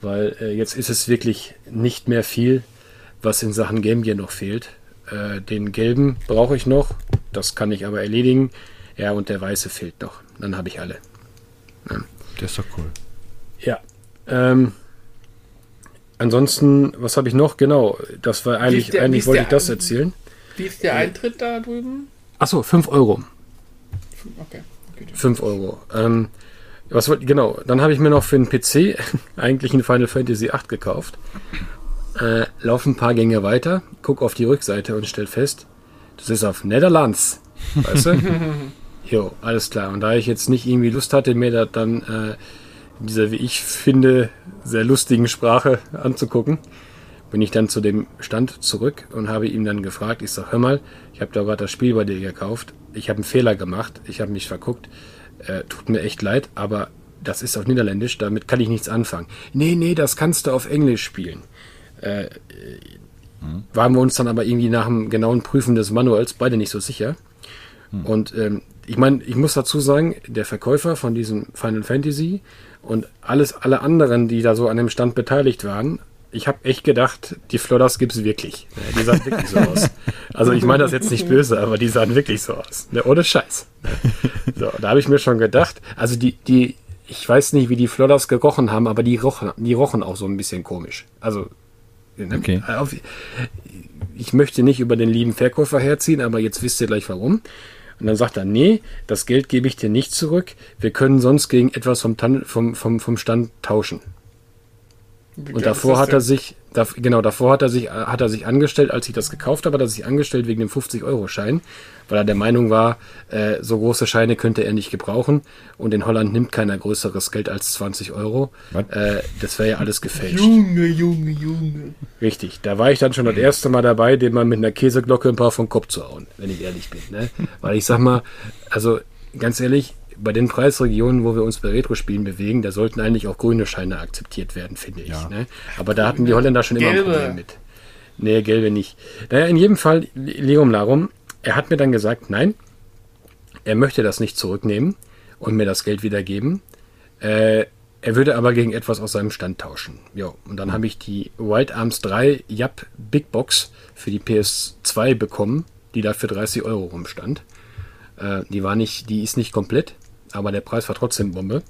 weil äh, jetzt ist es wirklich nicht mehr viel, was in Sachen Game Gear noch fehlt. Äh, den gelben brauche ich noch, das kann ich aber erledigen. Ja, und der weiße fehlt noch. Dann habe ich alle. Der ist doch cool. Ja. Ähm, ansonsten, was habe ich noch? Genau, das war eigentlich, der- eigentlich wollte der- ich das erzählen. Wie ist der Eintritt da drüben? Achso, 5 Euro. Okay. Gut. 5 Euro. Ähm, was wollte genau, dann habe ich mir noch für den PC eigentlich ein Final Fantasy 8 gekauft. Äh, lauf ein paar Gänge weiter, guck auf die Rückseite und stell fest, das ist auf Netherlands. Weißt du? jo, alles klar. Und da ich jetzt nicht irgendwie Lust hatte, mir das dann äh, in dieser, wie ich finde, sehr lustigen Sprache anzugucken, bin ich dann zu dem Stand zurück und habe ihm dann gefragt, ich sag, hör mal, ich habe da gerade das Spiel bei dir gekauft, ich habe einen Fehler gemacht, ich habe mich verguckt, äh, tut mir echt leid, aber das ist auf Niederländisch, damit kann ich nichts anfangen. Nee, nee, das kannst du auf Englisch spielen. Äh, äh, waren wir uns dann aber irgendwie nach dem genauen Prüfen des Manuals beide nicht so sicher. Und ähm, ich meine, ich muss dazu sagen, der Verkäufer von diesem Final Fantasy und alles, alle anderen, die da so an dem Stand beteiligt waren, ich habe echt gedacht, die Flodders gibt's wirklich. Ja, die sahen wirklich so aus. Also ich meine das jetzt nicht böse, aber die sahen wirklich so aus. Ne, ohne Scheiß. So, da habe ich mir schon gedacht, also die, die, ich weiß nicht, wie die Flodders gerochen haben, aber die rochen, die rochen auch so ein bisschen komisch. Also Okay. auf, ich möchte nicht über den lieben Verkäufer herziehen, aber jetzt wisst ihr gleich warum. Und dann sagt er, nee, das Geld gebe ich dir nicht zurück. Wir können sonst gegen etwas vom, Tan vom, vom, vom Stand tauschen. Und davor hat er sich, da, genau, davor hat er sich, hat er sich angestellt, als ich das gekauft habe, hat er sich angestellt wegen dem 50-Euro-Schein, weil er der Meinung war, äh, so große Scheine könnte er nicht gebrauchen und in Holland nimmt keiner größeres Geld als 20 Euro. Äh, das wäre ja alles gefälscht. Junge, Junge, Junge. Richtig, da war ich dann schon das erste Mal dabei, dem mal mit einer Käseglocke ein paar vom Kopf zu hauen, wenn ich ehrlich bin. Ne? Weil ich sag mal, also ganz ehrlich, bei den Preisregionen, wo wir uns bei Retro-Spielen bewegen, da sollten eigentlich auch grüne Scheine akzeptiert werden, finde ich. Ja. Ne? Aber da hatten die Holländer schon immer ein Gelbe. Problem mit. Nee, gelbe nicht. Naja, in jedem Fall, Leum Larum, er hat mir dann gesagt, nein, er möchte das nicht zurücknehmen und mir das Geld wiedergeben. Äh, er würde aber gegen etwas aus seinem Stand tauschen. Jo, und dann habe ich die Wild Arms 3 Yap Big Box für die PS2 bekommen, die da für 30 Euro rumstand. Äh, die war nicht, die ist nicht komplett, aber der Preis war trotzdem Bombe.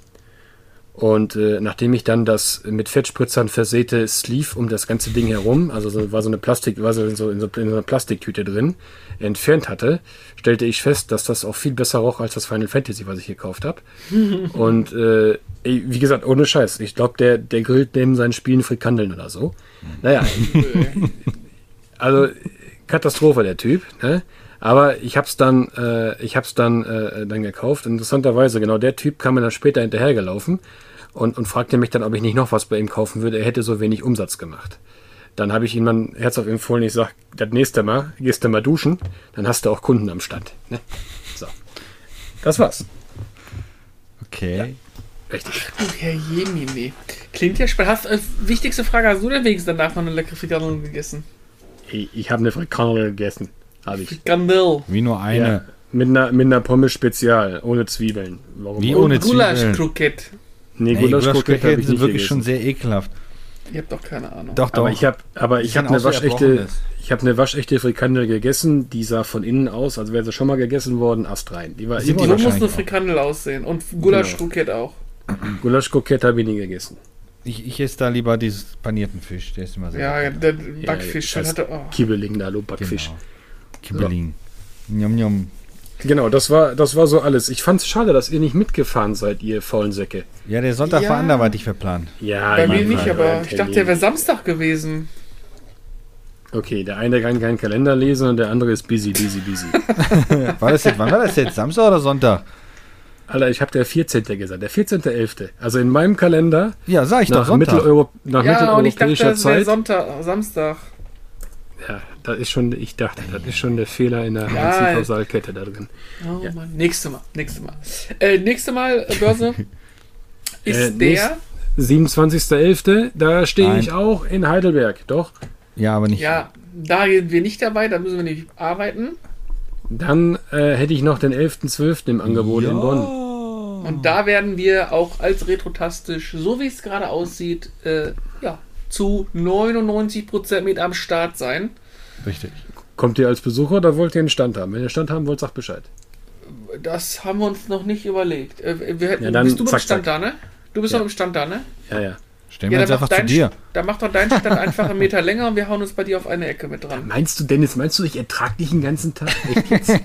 Und äh, nachdem ich dann das mit Fettspritzern versäte Sleeve um das ganze Ding herum, also so, war so eine Plastik, war so in, so, in, so, in so einer Plastiktüte drin, entfernt hatte, stellte ich fest, dass das auch viel besser roch als das Final Fantasy, was ich gekauft habe. Und äh, wie gesagt, ohne Scheiß, ich glaube, der, der grillt neben seinen Spielen Frikandeln oder so. Naja, also Katastrophe der Typ, ne? Aber ich hab's dann, äh, ich hab's dann, äh, dann gekauft. Interessanterweise, genau der Typ kam mir dann später hinterhergelaufen und, und fragte mich dann, ob ich nicht noch was bei ihm kaufen würde. Er hätte so wenig Umsatz gemacht. Dann habe ich ihm dann herzhaft empfohlen, ich sag, das nächste Mal gehst du mal duschen, dann hast du auch Kunden am Stand. Ne? So. Das war's. Okay. Richtig. Du Herr Jemine. Klingt ja spannend. Hast, äh, wichtigste Frage, hast du denn wenigstens danach noch eine leckere Frikandel gegessen? Ich, ich habe eine Frikandel gegessen. Habe ich. Frikandel. Wie nur eine. Ja, mit einer, mit einer Pommes Spezial, ohne Zwiebeln. Warum? Wie auch? ohne Und Gulasch-Kroket. Nee, Gulaschkroketten ich sind wirklich gegessen. schon sehr ekelhaft. Ihr habt doch keine Ahnung. Doch, doch. Aber ich habe aber ich habe eine auch so waschechte ich habe eine waschechte Frikandel gegessen, die sah von innen aus, als wäre sie schon mal gegessen worden, astrein. Die war die so muss eine auch. Frikandel aussehen. Und Gulasch-Kroket auch. Gulaschkrokette habe ich nie gegessen. Ich, ich esse da lieber dieses panierten Fisch. Der ist immer sehr Ja, der Ja, Backfisch hatte. Oh. Kibbeling da, du Backfisch. Genau. Kibbeling. Njom, njom. Genau, das war das war so alles. Ich fand's schade, dass ihr nicht mitgefahren seid, ihr faulen Säcke. Ja, der Sonntag Ja. war anderweitig verplant. Ja, Bei ich mir nicht, aber ich dachte, der wäre Samstag gewesen. Okay, der eine kann keinen Kalender lesen und der andere ist busy, busy, busy. War das jetzt, wann war das jetzt? Samstag oder Sonntag? Alter, ich habe der 14. gesagt, der 14.11. Also in meinem Kalender Ja, sag ich doch nach, Sonntag. Mitteleuro nach Ja, und ich dachte, mitteleuropäischer das Zeit. Sonntag, Samstag. Ja, das ist schon, ich dachte, das ist schon der Fehler in der Ja, ganzen Kausalkette da drin. Oh Ja. Mann. Nächste Mal, nächste Mal. Äh, nächste Mal äh, Börse ist Äh, der. 27.11., da stehe ich auch in Heidelberg, doch. Ja, aber nicht. Ja, da sind wir nicht dabei, da müssen wir nämlich arbeiten. Dann äh, hätte ich noch den 11.12. im Angebot in Bonn. Und da werden wir auch als retrotastisch, so wie es gerade aussieht, äh, ja, zu 99% mit am Start sein. Richtig. Kommt ihr als Besucher oder wollt ihr einen Stand haben? Wenn ihr einen Stand haben wollt, sagt Bescheid. Das haben wir uns noch nicht überlegt. Äh, wir hätten, Ja, dann bist du mit dem zack, Stand zack. da, ne? Du bist Ja. noch im Stand da, ne? Ja, ja. Stellen wir uns dann einfach mach zu dein dir. Dann mach doch deinen Stand einfach einen Meter länger und wir hauen uns bei dir auf eine Ecke mit dran. Meinst du, Dennis, meinst du, ich ertrag dich den ganzen Tag? Echt jetzt?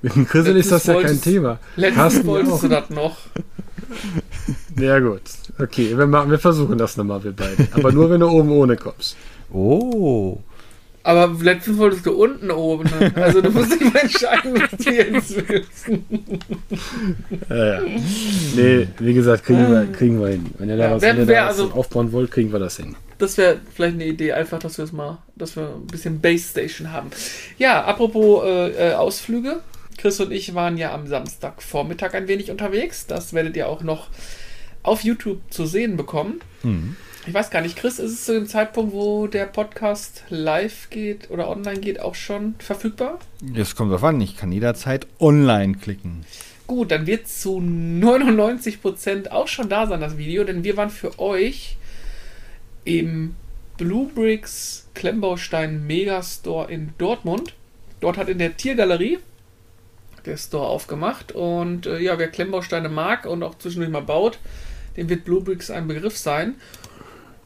Mit dem Chrisel ist das ja kein Thema. Letztens wolltest auch. du das noch. Ja, gut. Okay, wir, machen, wir versuchen das nochmal, wir beide. Aber nur, wenn du oben ohne kommst. Oh. Aber letztens wolltest du unten oben. Ne? Also du musst dich mal entscheiden, was du jetzt willst. Ja, ja. Nee, wie gesagt, kriegen wir, kriegen wir hin. Wenn ihr da Ja, was, ihr wer da was also- aufbauen wollt, kriegen wir das hin. Das wäre vielleicht eine Idee, einfach, dass wir es mal, dass wir ein bisschen Base Station haben. Ja, apropos äh, äh, Ausflüge. Chris und ich waren ja am Samstagvormittag ein wenig unterwegs. Das werdet ihr auch noch auf YouTube zu sehen bekommen. Hm. Ich weiß gar nicht, Chris, ist es zu dem Zeitpunkt, wo der Podcast live geht oder online geht, auch schon verfügbar? Jetzt kommt drauf an, ich kann jederzeit online klicken. Gut, dann wird zu 99% auch schon da sein, das Video, denn wir waren für euch im Blue Bricks Klemmbaustein Megastore in Dortmund. Dort hat in der Tiergalerie der Store aufgemacht und äh, ja, wer Klemmbausteine mag und auch zwischendurch mal baut, dem wird Blue Bricks ein Begriff sein.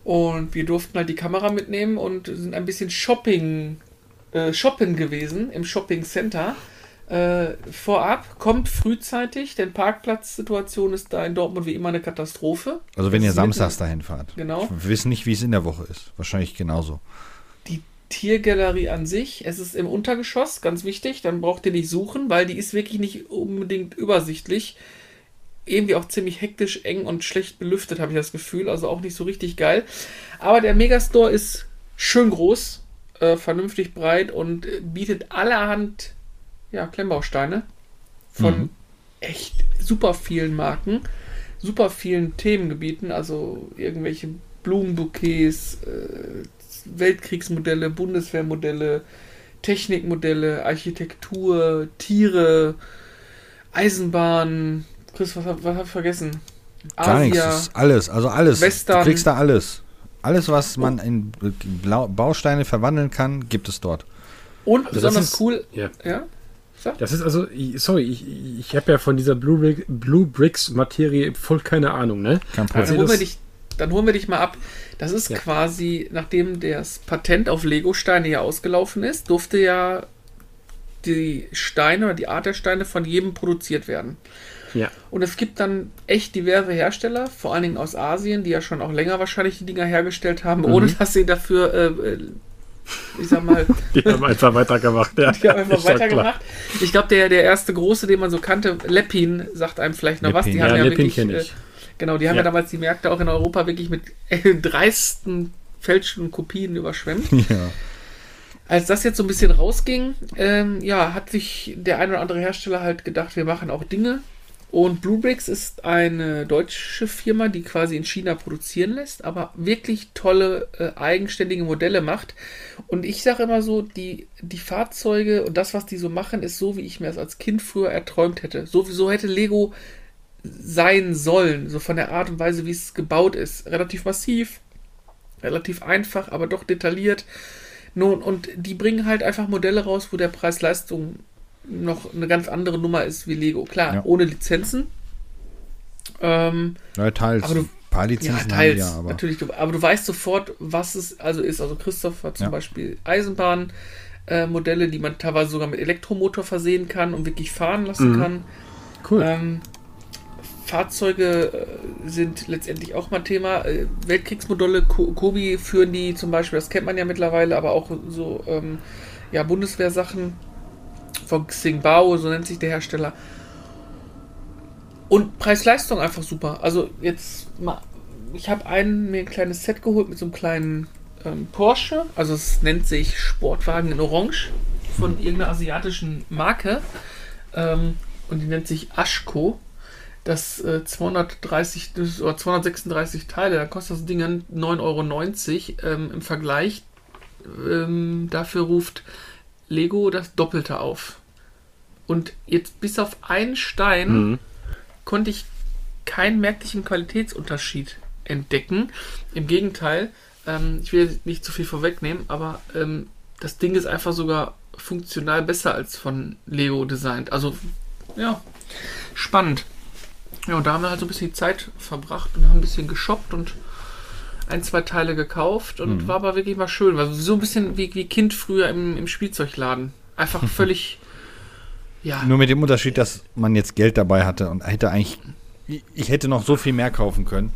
Und wir durften halt die Kamera mitnehmen und sind ein bisschen Shopping, äh, shoppen gewesen im Shopping Center. Äh, vorab kommt frühzeitig, denn Parkplatzsituation ist da in Dortmund wie immer eine Katastrophe. Also wenn ihr samstags dahin fahrt. Genau. Wir wissen nicht, wie es in der Woche ist. Wahrscheinlich genauso. Die Tiergalerie an sich, es ist im Untergeschoss, ganz wichtig, dann braucht ihr nicht suchen, weil die ist wirklich nicht unbedingt übersichtlich. Irgendwie auch ziemlich hektisch, eng und schlecht belüftet, habe ich das Gefühl. Also auch nicht so richtig geil. Aber der Megastore ist schön groß, äh, vernünftig breit und bietet allerhand ja, Klemmbausteine von Mhm. echt super vielen Marken, super vielen Themengebieten, also irgendwelche Blumenbouquets, äh, Weltkriegsmodelle, Bundeswehrmodelle, Technikmodelle, Architektur, Tiere, Eisenbahn. Chris, was hab, was hab ich vergessen? Gar nichts. Alles. Also alles. Western. Du kriegst da alles. Alles, was man in Blau- Bausteine verwandeln kann, gibt es dort. Und Also das besonders ist- cool, Ja. ja? Das ist also, sorry, ich, ich habe ja von dieser Blue, Brick, Blue Bricks Materie voll keine Ahnung, ne? Kein Dann Problem. ihr holen, wir dich, dann holen wir dich mal ab. Das ist Ja. quasi, nachdem das Patent auf Lego-Steine ja ausgelaufen ist, durfte ja die Steine oder die Art der Steine von jedem produziert werden. Ja. Und es gibt dann echt diverse Hersteller, vor allen Dingen aus Asien, die ja schon auch länger wahrscheinlich die Dinger hergestellt haben, ohne dass sie dafür, äh, äh, ich sag mal, Die haben einfach weitergemacht. Ja, die haben einfach ja weitergemacht. Ich glaube, der, der erste große, den man so kannte, Leppin, sagt einem vielleicht noch was. Die Leppin. haben Ja, Leppin wirklich, äh, ich. genau, die haben ja. Ja. damals die Märkte auch in Europa wirklich mit äh, dreisten Fälschen und Kopien überschwemmt. Ja. Als das jetzt so ein bisschen rausging, ähm, ja, hat sich der ein oder andere Hersteller halt gedacht, wir machen auch Dinge Und Bluebricks ist eine deutsche Firma, die quasi in China produzieren lässt, aber wirklich tolle äh, eigenständige Modelle macht. Und ich sage immer so, die, die Fahrzeuge und das, was die so machen, ist so, wie ich mir das als Kind früher erträumt hätte. So, so hätte Lego sein sollen, so von der Art und Weise, wie es gebaut ist. Relativ massiv, relativ einfach, aber doch detailliert. Nun, und die bringen halt einfach Modelle raus, wo der Preis-Leistung noch eine ganz andere Nummer ist wie Lego. Klar, Ja. ohne Lizenzen. Ähm, Ja, teils. Aber du- ein paar ja, Lizenzen teils, haben die ja, aber. natürlich. Du, aber du weißt sofort, was es also ist. Also Christoph hat zum Ja. Beispiel Eisenbahnmodelle, äh, Modelle, die man teilweise sogar mit Elektromotor versehen kann und wirklich fahren lassen Mhm. kann. Cool. Ähm, Fahrzeuge äh, sind letztendlich auch mal Thema. Äh, Weltkriegsmodelle, Ko Kobi führen die zum Beispiel, das kennt man ja mittlerweile, aber auch so ähm, ja, Bundeswehrsachen von Xingbao, so nennt sich der Hersteller. Und Preis-Leistung einfach super. Also jetzt mal, ich habe ein, mir ein kleines Set geholt mit so einem kleinen ähm, Porsche. Also es nennt sich Sportwagen in Orange von irgendeiner asiatischen Marke. Ähm, und die nennt sich Ashko. Das äh, 230 das- oder 236 Teile, da kostet das Ding dann 9,90 Euro. Ähm, Im Vergleich ähm, dafür ruft Lego das Doppelte auf. Und jetzt bis auf einen Stein Mhm. konnte ich keinen merklichen Qualitätsunterschied entdecken. Im Gegenteil, ähm, ich will nicht zu viel vorwegnehmen, aber ähm, das Ding ist einfach sogar funktional besser als von Lego designt. Also, ja, spannend. Ja, und da haben wir halt so ein bisschen die Zeit verbracht und haben ein bisschen geshoppt und ein, zwei Teile gekauft und war aber wirklich mal schön. War so ein bisschen wie, wie Kind früher im, im Spielzeugladen. Einfach völlig, ja, Nur mit dem Unterschied, dass man jetzt Geld dabei hatte und hätte eigentlich. Ich hätte noch so viel mehr kaufen können.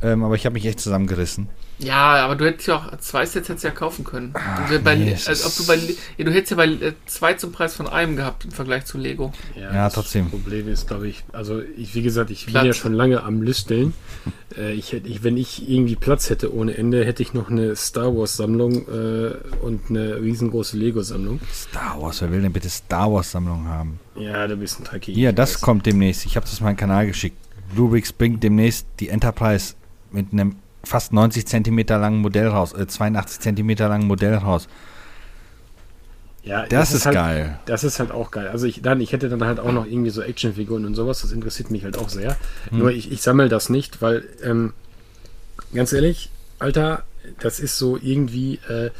Ähm, aber ich habe mich echt zusammengerissen. Ja, aber du hättest ja auch zwei Sets hättest ja kaufen können. Du, bei, nee, also, ob du bei, ja, du hättest ja bei äh, zwei zum Preis von einem gehabt im Vergleich zu Lego. Ja, das trotzdem. Problem ist, glaube ich, also ich, wie gesagt, ich Platz. bin ja schon lange am Lüsteln. äh, ich hätte, ich, wenn ich irgendwie Platz hätte ohne Ende, hätte ich noch eine Star Wars Sammlung äh, und eine riesengroße Lego Sammlung. Star Wars, wer will denn bitte Star Wars Sammlung haben? Ja, du bist ein Trekkie. Ich das weiß. kommt demnächst. Ich habe das meinen Kanal geschickt. Bluebricks bringt demnächst die Enterprise mit einem fast 90 Zentimeter langen Modell raus, äh, 82 Zentimeter langen Modell raus. Ja, Das, ist halt, geil. Das ist halt auch geil. Also ich, dann, ich hätte dann halt auch noch irgendwie so Actionfiguren und sowas. Das interessiert mich halt auch sehr. Hm. Nur ich, ich sammle das nicht, weil, ähm, ganz ehrlich, Alter, das ist so irgendwie, äh,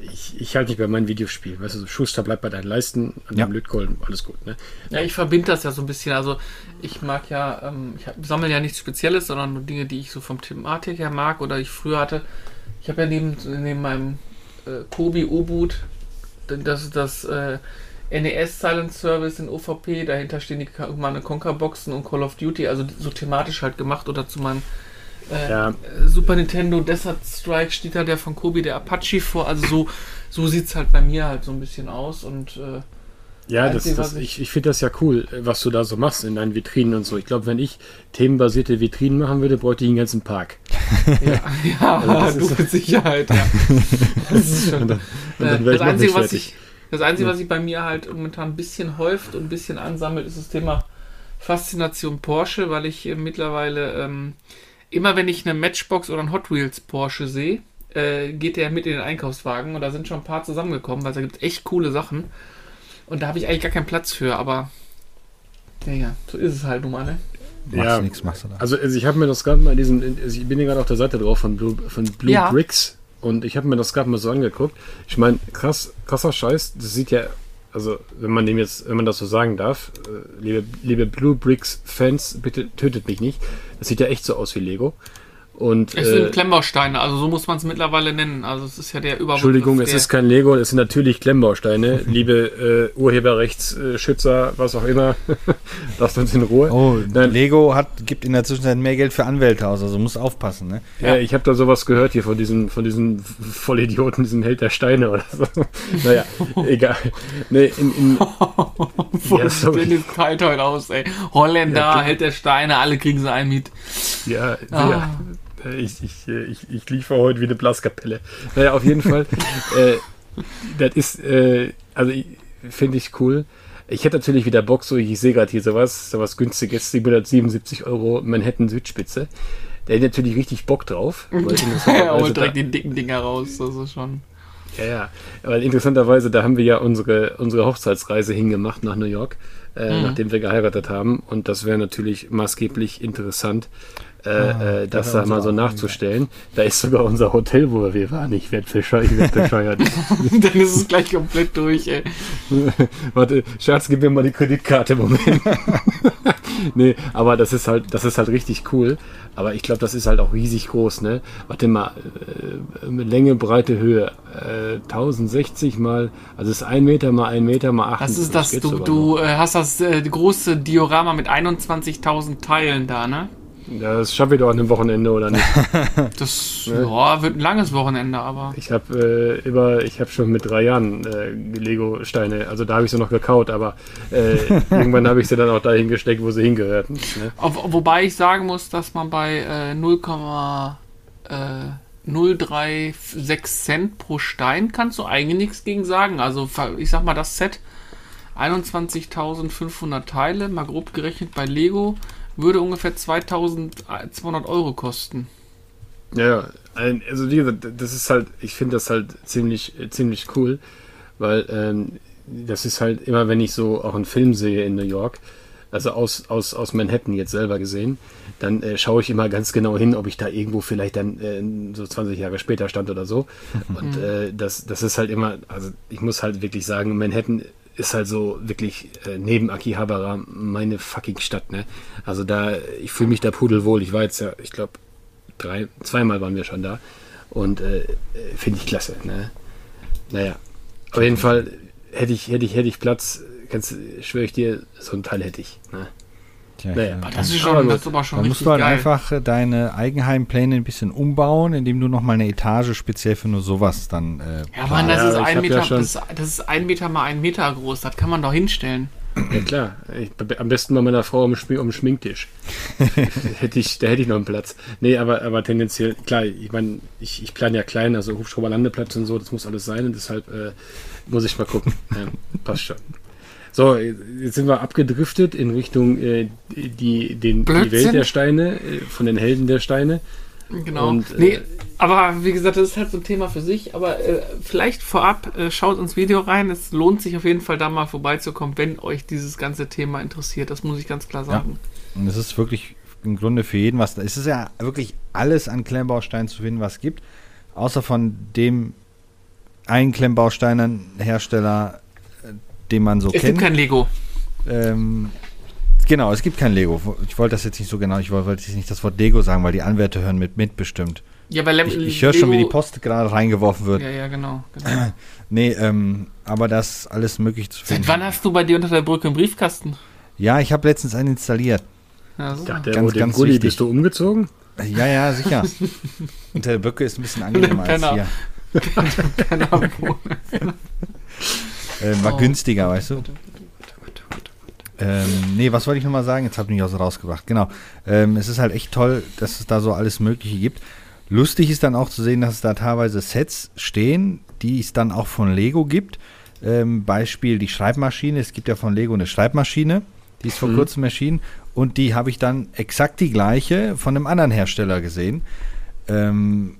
ich, ich halte nicht bei meinen Videospielen. Weißt du, so Schuster bleibt bei deinen Leisten, an Ja. dem Lötkolben, alles gut, ne? Ja, ich verbinde das ja so ein bisschen. Also ich mag ja, ähm, ich sammle ja nichts Spezielles, sondern nur Dinge, die ich so vom Thematik her mag oder ich früher hatte. Ich habe ja neben, neben meinem äh, Kobi U-Boot, das ist das äh, NES Silent Service in OVP, dahinter stehen die meine Conquer-Boxen und Call of Duty, also so thematisch halt gemacht oder zu meinem äh, Ja. Super Nintendo Desert Strike steht da der von Kobi, der Apache vor, also so, so sieht es halt bei mir halt so ein bisschen aus und äh, Ja, das, das, ich- ich, finde das ja cool, was du da so machst in deinen Vitrinen und so. Ich glaube, wenn ich themenbasierte Vitrinen machen würde, bräuchte ich einen ganzen Park. Ja, ja Also das du ist- mit Sicherheit, ja. Das ist schon. Und dann, und Äh, dann wäre das ich noch Einzige, nicht fertig. ich, das Einzige, was sich bei mir halt momentan ein bisschen häuft und ein bisschen ansammelt, ist das Thema Faszination Porsche, weil ich äh, mittlerweile ähm, immer, wenn ich eine Matchbox oder ein Hot Wheels Porsche sehe, äh, geht der mit in den Einkaufswagen und da sind schon ein paar zusammengekommen, weil da gibt es echt coole Sachen. Und da habe ich eigentlich gar keinen Platz für, aber ja, ja, so ist es halt nun mal, ne? Machst Ja. nichts, machst du da. Also, also ich habe mir das gerade mal in diesem, in- also ich bin hier gerade auf der Seite drauf von Blue, von Blue Ja. Bricks und ich habe mir das gerade mal so angeguckt. Ich meine, krass, krasser Scheiß, das sieht ja, also wenn man dem jetzt, wenn man das so sagen darf, äh, liebe, liebe Blue Bricks Fans, bitte tötet mich nicht. Das sieht ja echt so aus wie Lego. Und Es äh, sind Klemmbausteine, also so muss man es mittlerweile nennen. Also es ist ja der Überbegriff. Entschuldigung, es ist kein Lego, es sind natürlich Klemmbausteine. Liebe äh, Urheberrechtsschützer, was auch immer, lasst uns in Ruhe. Oh, Nein. Lego hat, gibt in der Zwischenzeit mehr Geld für Anwälte aus, also muss aufpassen, ne? Ja, ich habe da sowas gehört hier von diesen, von diesen Vollidioten, diesen Held der Steine oder so. naja, egal. Nee, in, in, Ja, sorry. Dennis kalt heute aus, ey. Holländer, Ja, hält der Steine, alle kriegen sie einen mit. ja, Ah. ja. Ich, ich, äh, ich, ich liefere heute wie eine Blaskapelle. Naja, auf jeden Fall. äh, das ist, äh, also finde ich cool. Ich hätte natürlich wieder Bock, so ich sehe gerade hier sowas, sowas günstiges, 777 Euro Manhattan Südspitze. Der hat natürlich richtig Bock drauf. weil Er interessanterweise holt direkt da- die dicken Dinger raus. Das ist schon. Ja, ja. Weil interessanterweise, da haben wir ja unsere, unsere Hochzeitsreise hingemacht nach New York, äh, nachdem wir geheiratet haben. Und das wäre natürlich maßgeblich interessant, äh, äh, das da mal so nachzustellen. Da ist sogar unser Hotel, wo wir waren. Ich werde bescheuert. Ich werd bescheuert. Dann ist es gleich komplett durch, ey. Warte, Schatz, gib mir mal die Kreditkarte, Moment. nee, aber das ist halt, das ist halt richtig cool. Aber ich glaube, das ist halt auch riesig groß, ne? Warte mal, äh, Länge, Breite, Höhe, äh, 1060 mal, also ist ein Meter mal ein Meter mal 8. Das ist das, du, du äh, hast das äh, große Diorama mit 21.000 Teilen da, ne? Das schaffe ich doch an einem Wochenende, oder nicht? Das ja, wird ein langes Wochenende, aber. Ich habe äh, über, ich habe schon mit drei Jahren äh, Lego-Steine, also da habe ich sie noch gekaut, aber äh, irgendwann habe ich sie dann auch dahin gesteckt, wo sie hingehörten. Ne? Ob, wobei ich sagen muss, dass man bei äh, 0, äh, 036 Cent pro Stein kannst du eigentlich nichts gegen sagen. Also ich sag mal, das Set 21.500 Teile, mal grob gerechnet bei Lego, würde ungefähr 2.200 Euro kosten. Ja, Also wie gesagt, das ist halt, ich finde das halt ziemlich, ziemlich cool, weil ähm, das ist halt immer, wenn ich so auch einen Film sehe in New York, also aus, aus, aus Manhattan jetzt selber gesehen, dann äh, schaue ich immer ganz genau hin, ob ich da irgendwo vielleicht dann äh, so 20 Jahre später stand oder so. Und äh, das, das ist halt immer, also ich muss halt wirklich sagen, Manhattan ist halt so wirklich äh, neben Akihabara meine fucking Stadt, ne? Also da, ich fühle mich da pudelwohl. Ich war jetzt ja, ich glaube, drei, zweimal waren wir schon da. Und äh, äh, finde ich klasse. Ne? Naja, auf jeden Fall hätte ich, hätte ich, hätte ich Platz, kannst, schwöre ich dir, so ein Teil hätte ich. Ne? Tja, Naja, ja. Das ist Aber schon, das ist aber schon Dann richtig musst du halt geil. einfach äh, deine Eigenheimpläne ein bisschen umbauen, indem du nochmal eine Etage speziell für nur sowas dann. Äh, ja, Mann, das Ja, ist ein Meter, ja das, das ist ein Meter mal ein Meter groß. Das kann man doch hinstellen. Ja klar, ich, am besten bei meiner Frau am, Schmink, am Schminktisch. hätte ich, da hätte ich noch einen Platz. Nee, aber, aber tendenziell, klar, ich meine, ich, ich plane ja klein, also Hubschrauberlandeplatz und so, das muss alles sein und deshalb äh, muss ich mal gucken. Ja, passt schon. So, jetzt sind wir abgedriftet in Richtung äh, die, den, die. Welt der Steine, äh, von den Helden der Steine. Genau. Und, äh, nee, aber wie gesagt, das ist halt so ein Thema für sich. Aber äh, vielleicht vorab äh, schaut ins Video rein. Es lohnt sich auf jeden Fall da mal vorbeizukommen, wenn euch dieses ganze Thema interessiert. Das muss ich ganz klar sagen. Und es ist wirklich im Grunde für jeden was. Es ist ja wirklich alles an Klemmbausteinen zu finden, was es gibt. Außer von dem einen Klemmbausteinhersteller, den man so es kennt. gibt kein Lego. Ähm, genau, es gibt kein Lego. Ich wollte das jetzt nicht so genau, ich wollte jetzt nicht das Wort Lego sagen, weil die Anwärter hören mit mit bestimmt. Ja, weil Ich, ich höre schon, wie die Post gerade reingeworfen wird. Ja, ja, genau. genau. Nee, ähm, aber das ist alles möglich zu finden. Seit wann hast du bei dir unter der Brücke einen Briefkasten? Ja, ich habe letztens einen installiert. Ja, so. Ja, der, Ganz, den ganz Gulli, wichtig. bist du umgezogen? Ja, ja, sicher. Und der Böcke ist ein bisschen angenehmer als hier. Äh, war Oh. günstiger, weißt du? Ähm, nee, was wollte ich nochmal sagen? Jetzt habe ich mich auch so rausgebracht. Genau. Ähm, es ist halt echt toll, dass es da so alles Mögliche gibt. Lustig ist dann auch zu sehen, dass es da teilweise Sets stehen, die es dann auch von Lego gibt. Ähm, Beispiel die Schreibmaschine. Es gibt ja von Lego eine Schreibmaschine, die ist vor Mhm. kurzem erschienen. Und die habe ich dann exakt die gleiche von einem anderen Hersteller gesehen. Ähm,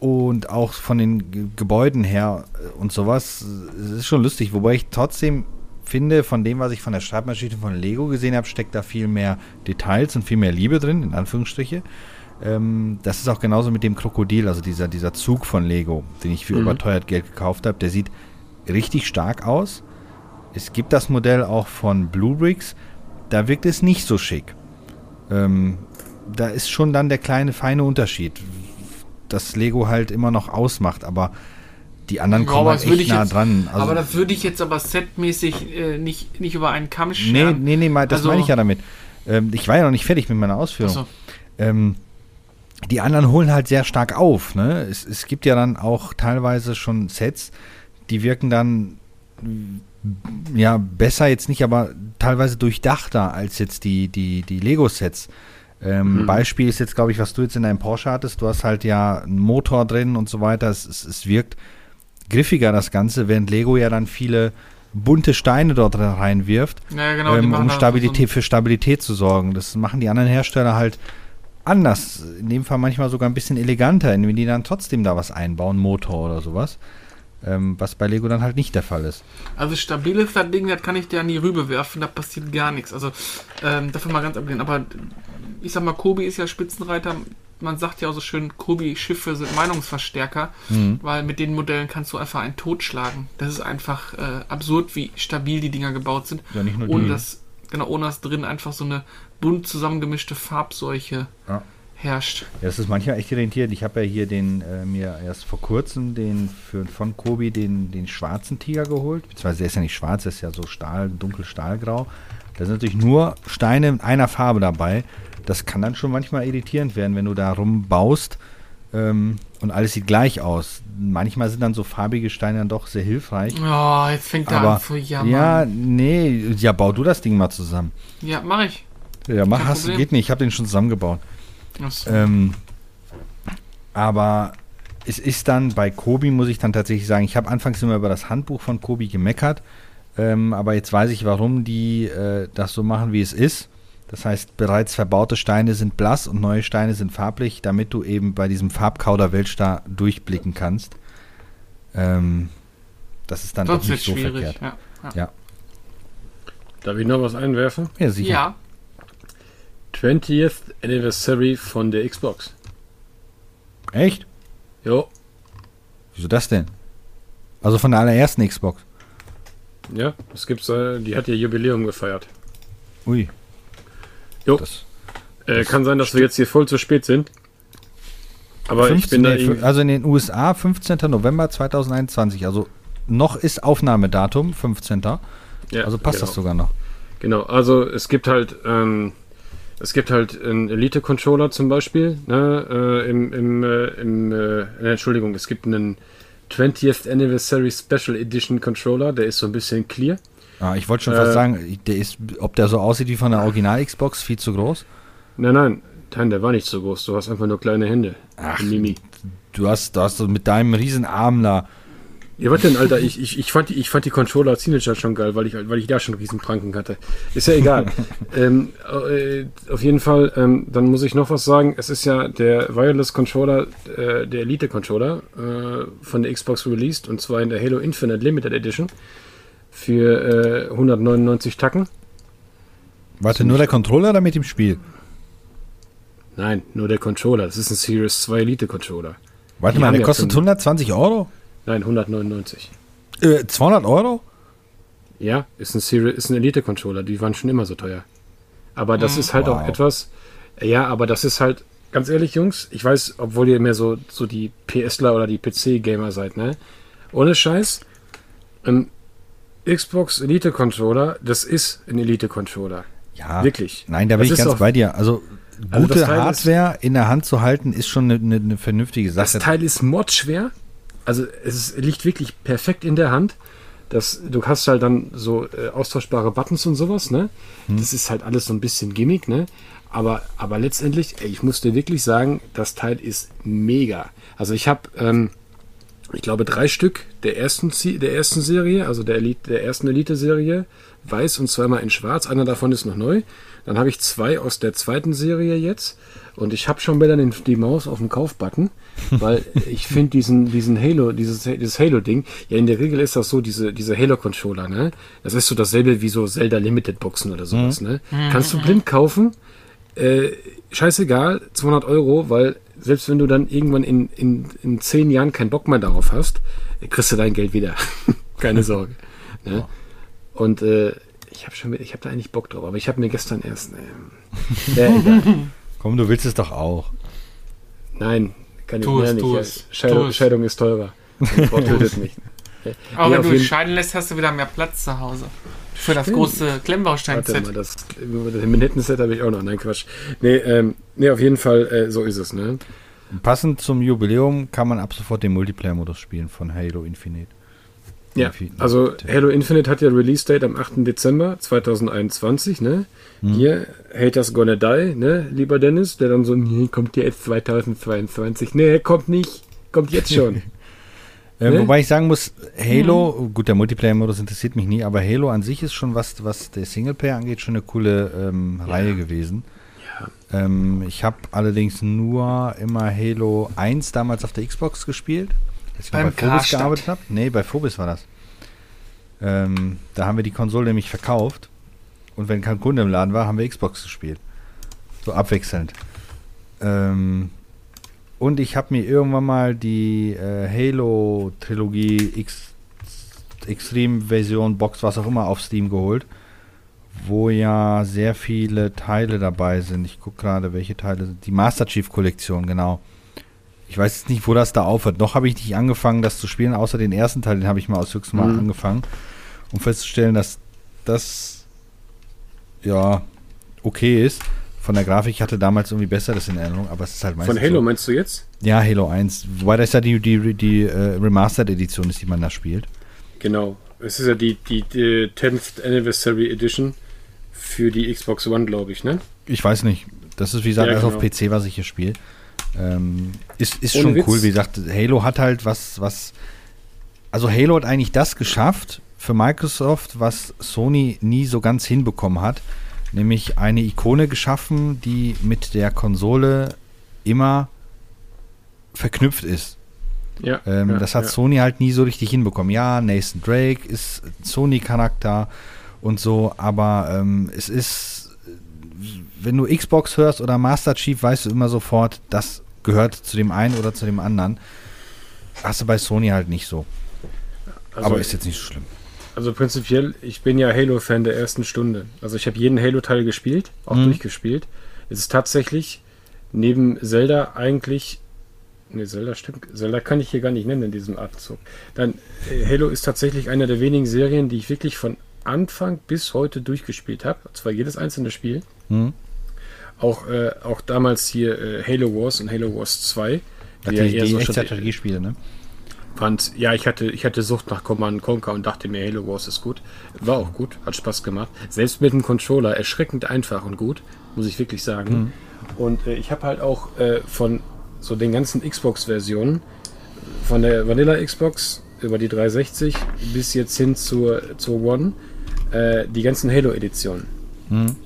und auch von den Ge- Gebäuden her äh, und sowas. Es ist schon lustig, wobei ich trotzdem finde, von dem, was ich von der Schreibmaschine von Lego gesehen habe, steckt da viel mehr Details und viel mehr Liebe drin, in Anführungsstriche. Ähm, das ist auch genauso mit dem Krokodil, also dieser, dieser Zug von Lego, den ich für Mhm. überteuert Geld gekauft habe. Der sieht richtig stark aus. Es gibt das Modell auch von Blue Bricks. Da wirkt es nicht so schick. Ähm, da ist schon dann der kleine feine Unterschied, dass Lego halt immer noch ausmacht, aber die anderen Ja, kommen halt das echt nah jetzt- dran. Also, aber das würde ich jetzt aber setmäßig äh, nicht, nicht über einen Kamm nee, scheren. nee, nee, mein- das Also- meine ich ja damit. Ähm, ich war ja noch nicht fertig mit meiner Ausführung. Achso. Ähm, die anderen holen halt sehr stark auf. Ne? Es, es gibt ja dann auch teilweise schon Sets, die wirken dann ja besser jetzt nicht, aber teilweise durchdachter als jetzt die, die, die Lego-Sets. Ähm, Mhm. Beispiel ist jetzt, glaube ich, was du jetzt in deinem Porsche hattest. Du hast halt ja einen Motor drin und so weiter. Es, es, es wirkt griffiger, das Ganze, während Lego ja dann viele bunte Steine dort reinwirft, Ja, genau, ähm, um da so Stabilität für Stabilität zu sorgen. Das machen die anderen Hersteller halt anders. In dem Fall manchmal sogar ein bisschen eleganter, indem die dann trotzdem da was einbauen, Motor oder sowas. Ähm, was bei Lego dann halt nicht der Fall ist. Also stabil ist das Ding, das kann ich dir an die Rübe werfen, da passiert gar nichts. Also ähm, davon mal ganz abgesehen. Aber ich sag mal, Kobi ist ja Spitzenreiter. Man sagt ja auch so schön, Kobi-Schiffe sind Meinungsverstärker, Mhm. weil mit den Modellen kannst du einfach einen totschlagen. Das ist einfach äh, absurd, wie stabil die Dinger gebaut sind. Ja, nicht nur ohne die. dass, genau, ohne dass drin einfach so eine bunt zusammengemischte Farbseuche Ja. herrscht. Ja, das ist manchmal echt irritierend. Ich habe ja hier den, äh, mir erst vor kurzem den für, von Kobi den, den schwarzen Tiger geholt. Beziehungsweise der ist ja nicht schwarz, der ist ja so Stahl, dunkel Stahlgrau. Da sind natürlich nur Steine in einer Farbe dabei. Das kann dann schon manchmal irritierend werden, wenn du da rumbaust ähm, und alles sieht gleich aus. Manchmal sind dann so farbige Steine dann doch sehr hilfreich. Oh, jetzt fängt er an zu jammern. ja, nee, ja, bau du das Ding mal zusammen. ja mach ich. Ja, mach, hast, Problem. geht nicht, ich habe den schon zusammengebaut. Achso. Ähm, aber es ist dann bei Kobi, muss ich dann tatsächlich sagen, ich habe anfangs immer über das Handbuch von Kobi gemeckert, ähm, aber jetzt weiß ich, warum die äh, das so machen, wie es ist. Das heißt, bereits verbaute Steine sind blass und neue Steine sind farblich, damit du eben bei diesem Farbkauder Weltstar durchblicken kannst. Ähm, das ist dann Sonst doch nicht so schwierig. verkehrt. Ja. Ja. Ja, Darf ich noch was einwerfen? ja sicher. ja, 20th Anniversary von der Xbox. Echt? Jo, Wieso das denn? Also von der allerersten Xbox. ja, es gibt's, äh, die hat ihr Jubiläum gefeiert. Ui. Jo. Das Äh, Das kann sein, dass wir jetzt hier voll zu spät sind. Aber ich 15, bin da nee, also in den USA 15. November 2021. Also noch ist Aufnahmedatum 15. ja, Also passt genau. das sogar noch. Genau, also es gibt halt, ähm, es gibt halt einen Elite-Controller zum Beispiel, ne, äh, im, im, äh, im äh, äh, Entschuldigung, es gibt einen 20th Anniversary Special Edition Controller, der ist so ein bisschen clear. Ah, ich wollte schon Äh, fast sagen, der ist, ob der so aussieht wie von der Original-Xbox, viel zu groß. Nein, nein, nein, der war nicht so groß, du hast einfach nur kleine Hände. Ach. Mimi. Du hast, du hast so mit deinem riesen Arm da. Ja, was denn, Alter? Ich, ich, ich, fand die, ich fand die Controller als Teenager schon geil, weil ich, weil ich da schon Riesenpranken hatte. Ist ja egal. ähm, äh, auf jeden Fall, ähm, dann muss ich noch was sagen. Es ist ja der Wireless Controller, äh, der Elite Controller äh, von der Xbox released und zwar in der Halo Infinite Limited Edition für äh, 199 Tacken. Warte, nur der Controller oder mit dem Spiel? Nein, nur der Controller. Das ist ein Series 2 Elite Controller. Warte Die mal, der ja kostet schon- 120 Euro? Nein, 199. Äh, 200 Euro? Ja, ist ein, Seri- ist ein Elite-Controller, die waren schon immer so teuer. Aber das Mhm. ist halt Wow. auch etwas, ja, aber das ist halt, ganz ehrlich, Jungs, ich weiß, obwohl ihr mehr so, so die PSler oder die PC-Gamer seid, ne? Ohne Scheiß, ein Xbox Elite-Controller, das ist ein Elite-Controller. Ja. Wirklich. Nein, da bin Das ich ganz bei dir. Also Also gute das Teil ist- Hardware in der Hand zu halten, ist schon eine, eine, vernünftige Das Sache. Teil ist modschwer. Also es ist, liegt wirklich perfekt in der Hand. Das, du hast halt dann so äh, austauschbare Buttons und sowas, ne? Das ist halt alles so ein bisschen Gimmick, ne? Aber, aber letztendlich, ey, ich muss dir wirklich sagen, das Teil ist mega. Also ich habe, ähm, ich glaube, drei Stück der ersten, der ersten Serie, also der, Elite, der ersten Elite-Serie, weiß und zweimal in schwarz. Einer davon ist noch neu. Dann habe ich zwei aus der zweiten Serie jetzt. Und ich habe schon wieder den, die Maus auf dem Kaufbutton, weil ich finde diesen, diesen Halo, dieses, dieses Halo-Ding, ja, in der Regel ist das so, diese, diese Halo-Controller, ne? Das ist so dasselbe wie so Zelda Limited Boxen oder sowas, ne? Kannst du blind kaufen, äh, scheißegal, 200 Euro, weil selbst wenn du dann irgendwann in, in, in 10 Jahren keinen Bock mehr darauf hast, äh, kriegst du dein Geld wieder. Keine Sorge. Ne? Und äh, ich habe schon, ich habe da eigentlich Bock drauf, aber ich habe mir gestern erst, ja, egal. Komm, du willst es doch auch. Nein, kann ich Tu mehr es, nicht. tu Ja, es, Scheidung, tu es. Scheidung ist teurer. Tötet mich. Aber Nee, wenn du jeden- scheiden lässt, hast du wieder mehr Platz zu Hause. Für das Stimmt. große Warte Klemmbaustein-Set. mal, das, das Manhattan-Set habe ich auch noch. Nein, Quatsch. Nee, ähm, nee auf jeden Fall, äh, so ist es, ne? Passend zum Jubiläum kann man ab sofort den Multiplayer-Modus spielen von Halo Infinite. Ja, Infinite. also Halo Infinite hat ja Release-Date am 8. Dezember 2021, ne? Hm. Hier, Haters Gonna Die, ne, lieber Dennis, der dann so, nee, kommt ja jetzt 2022. Nee, kommt nicht, kommt jetzt schon. Äh, Ne? Wobei ich sagen muss, Halo, gut, der Multiplayer-Modus interessiert mich nie, aber Halo an sich ist schon, was, was der Singleplayer angeht, schon eine coole ähm, Reihe gewesen. Ja. Ähm, ich habe allerdings nur immer Halo 1 damals auf der Xbox gespielt. Als ich Beim bei Phobis gearbeitet habe. Nee, bei Phobis war das. Ähm, da haben wir die Konsole nämlich verkauft. Und wenn kein Kunde im Laden war, haben wir Xbox gespielt. So abwechselnd. Ähm, und ich habe mir irgendwann mal die äh, Halo-Trilogie X Extreme-Version, Box, was auch immer, auf Steam geholt. Wo ja sehr viele Teile dabei sind. Ich gucke gerade, welche Teile sind. Die Master Chief-Kollektion, genau. Ich weiß jetzt nicht, wo das da aufhört. Noch habe ich nicht angefangen, das zu spielen, außer den ersten Teil, den habe ich mal aus höchstem Mal Mhm. angefangen, um festzustellen, dass das ja okay ist. Von der Grafik ich hatte damals irgendwie besseres in Erinnerung, aber es ist halt meistens Von Halo so. meinst du jetzt? Ja, Halo 1. Wobei das ja die, die, die äh, Remastered-Edition ist, die man da spielt. Genau. Es ist ja die, die, die 10th Anniversary Edition für die Xbox One, glaube ich, ne? Ich weiß nicht. Das ist, wie gesagt, Ja, erst auf genau. PC, was ich hier spiele. Ähm, ist ist Ohne schon Witz. cool. Wie gesagt, Halo hat halt was, was. Also Halo hat eigentlich das geschafft für Microsoft, was Sony nie so ganz hinbekommen hat. Nämlich eine Ikone geschaffen, die mit der Konsole immer verknüpft ist. Ja. Ähm, ja, das hat ja. Sony halt nie so richtig hinbekommen. Ja, Nathan Drake ist Sony-Charakter und so, aber ähm, es ist, wenn du Xbox hörst oder Master Chief, weißt du immer sofort, das gehört zu dem einen oder zu dem anderen. Hast du bei Sony halt nicht so. Also, aber ist jetzt nicht so schlimm. Also prinzipiell, ich bin ja Halo-Fan der ersten Stunde. Also ich habe jeden Halo-Teil gespielt, auch Mhm. durchgespielt. Es ist tatsächlich neben Zelda eigentlich. Ne, Zelda stimmt. Zelda kann ich hier gar nicht nennen in diesem Atemzug. Dann, äh, Halo ist tatsächlich eine der wenigen Serien, die ich wirklich von Anfang bis heute durchgespielt habe. Und zwar jedes einzelne Spiel. Hm? Auch, äh, auch damals hier äh, Halo Wars und Halo Wars 2. Die, ja die, die so Echtzeitstrategiespiele, ne? Fand, ja, ich hatte, ich hatte Sucht nach Command Conquer und dachte mir, Halo Wars ist gut. War auch gut, hat Spaß gemacht. Selbst mit dem Controller erschreckend einfach und gut, muss ich wirklich sagen. Und äh, ich habe halt auch äh, von so den ganzen Xbox-Versionen, von der Vanilla Xbox über die 360 bis jetzt hin zur, zur One, äh, die ganzen Halo-Editionen. Mhm.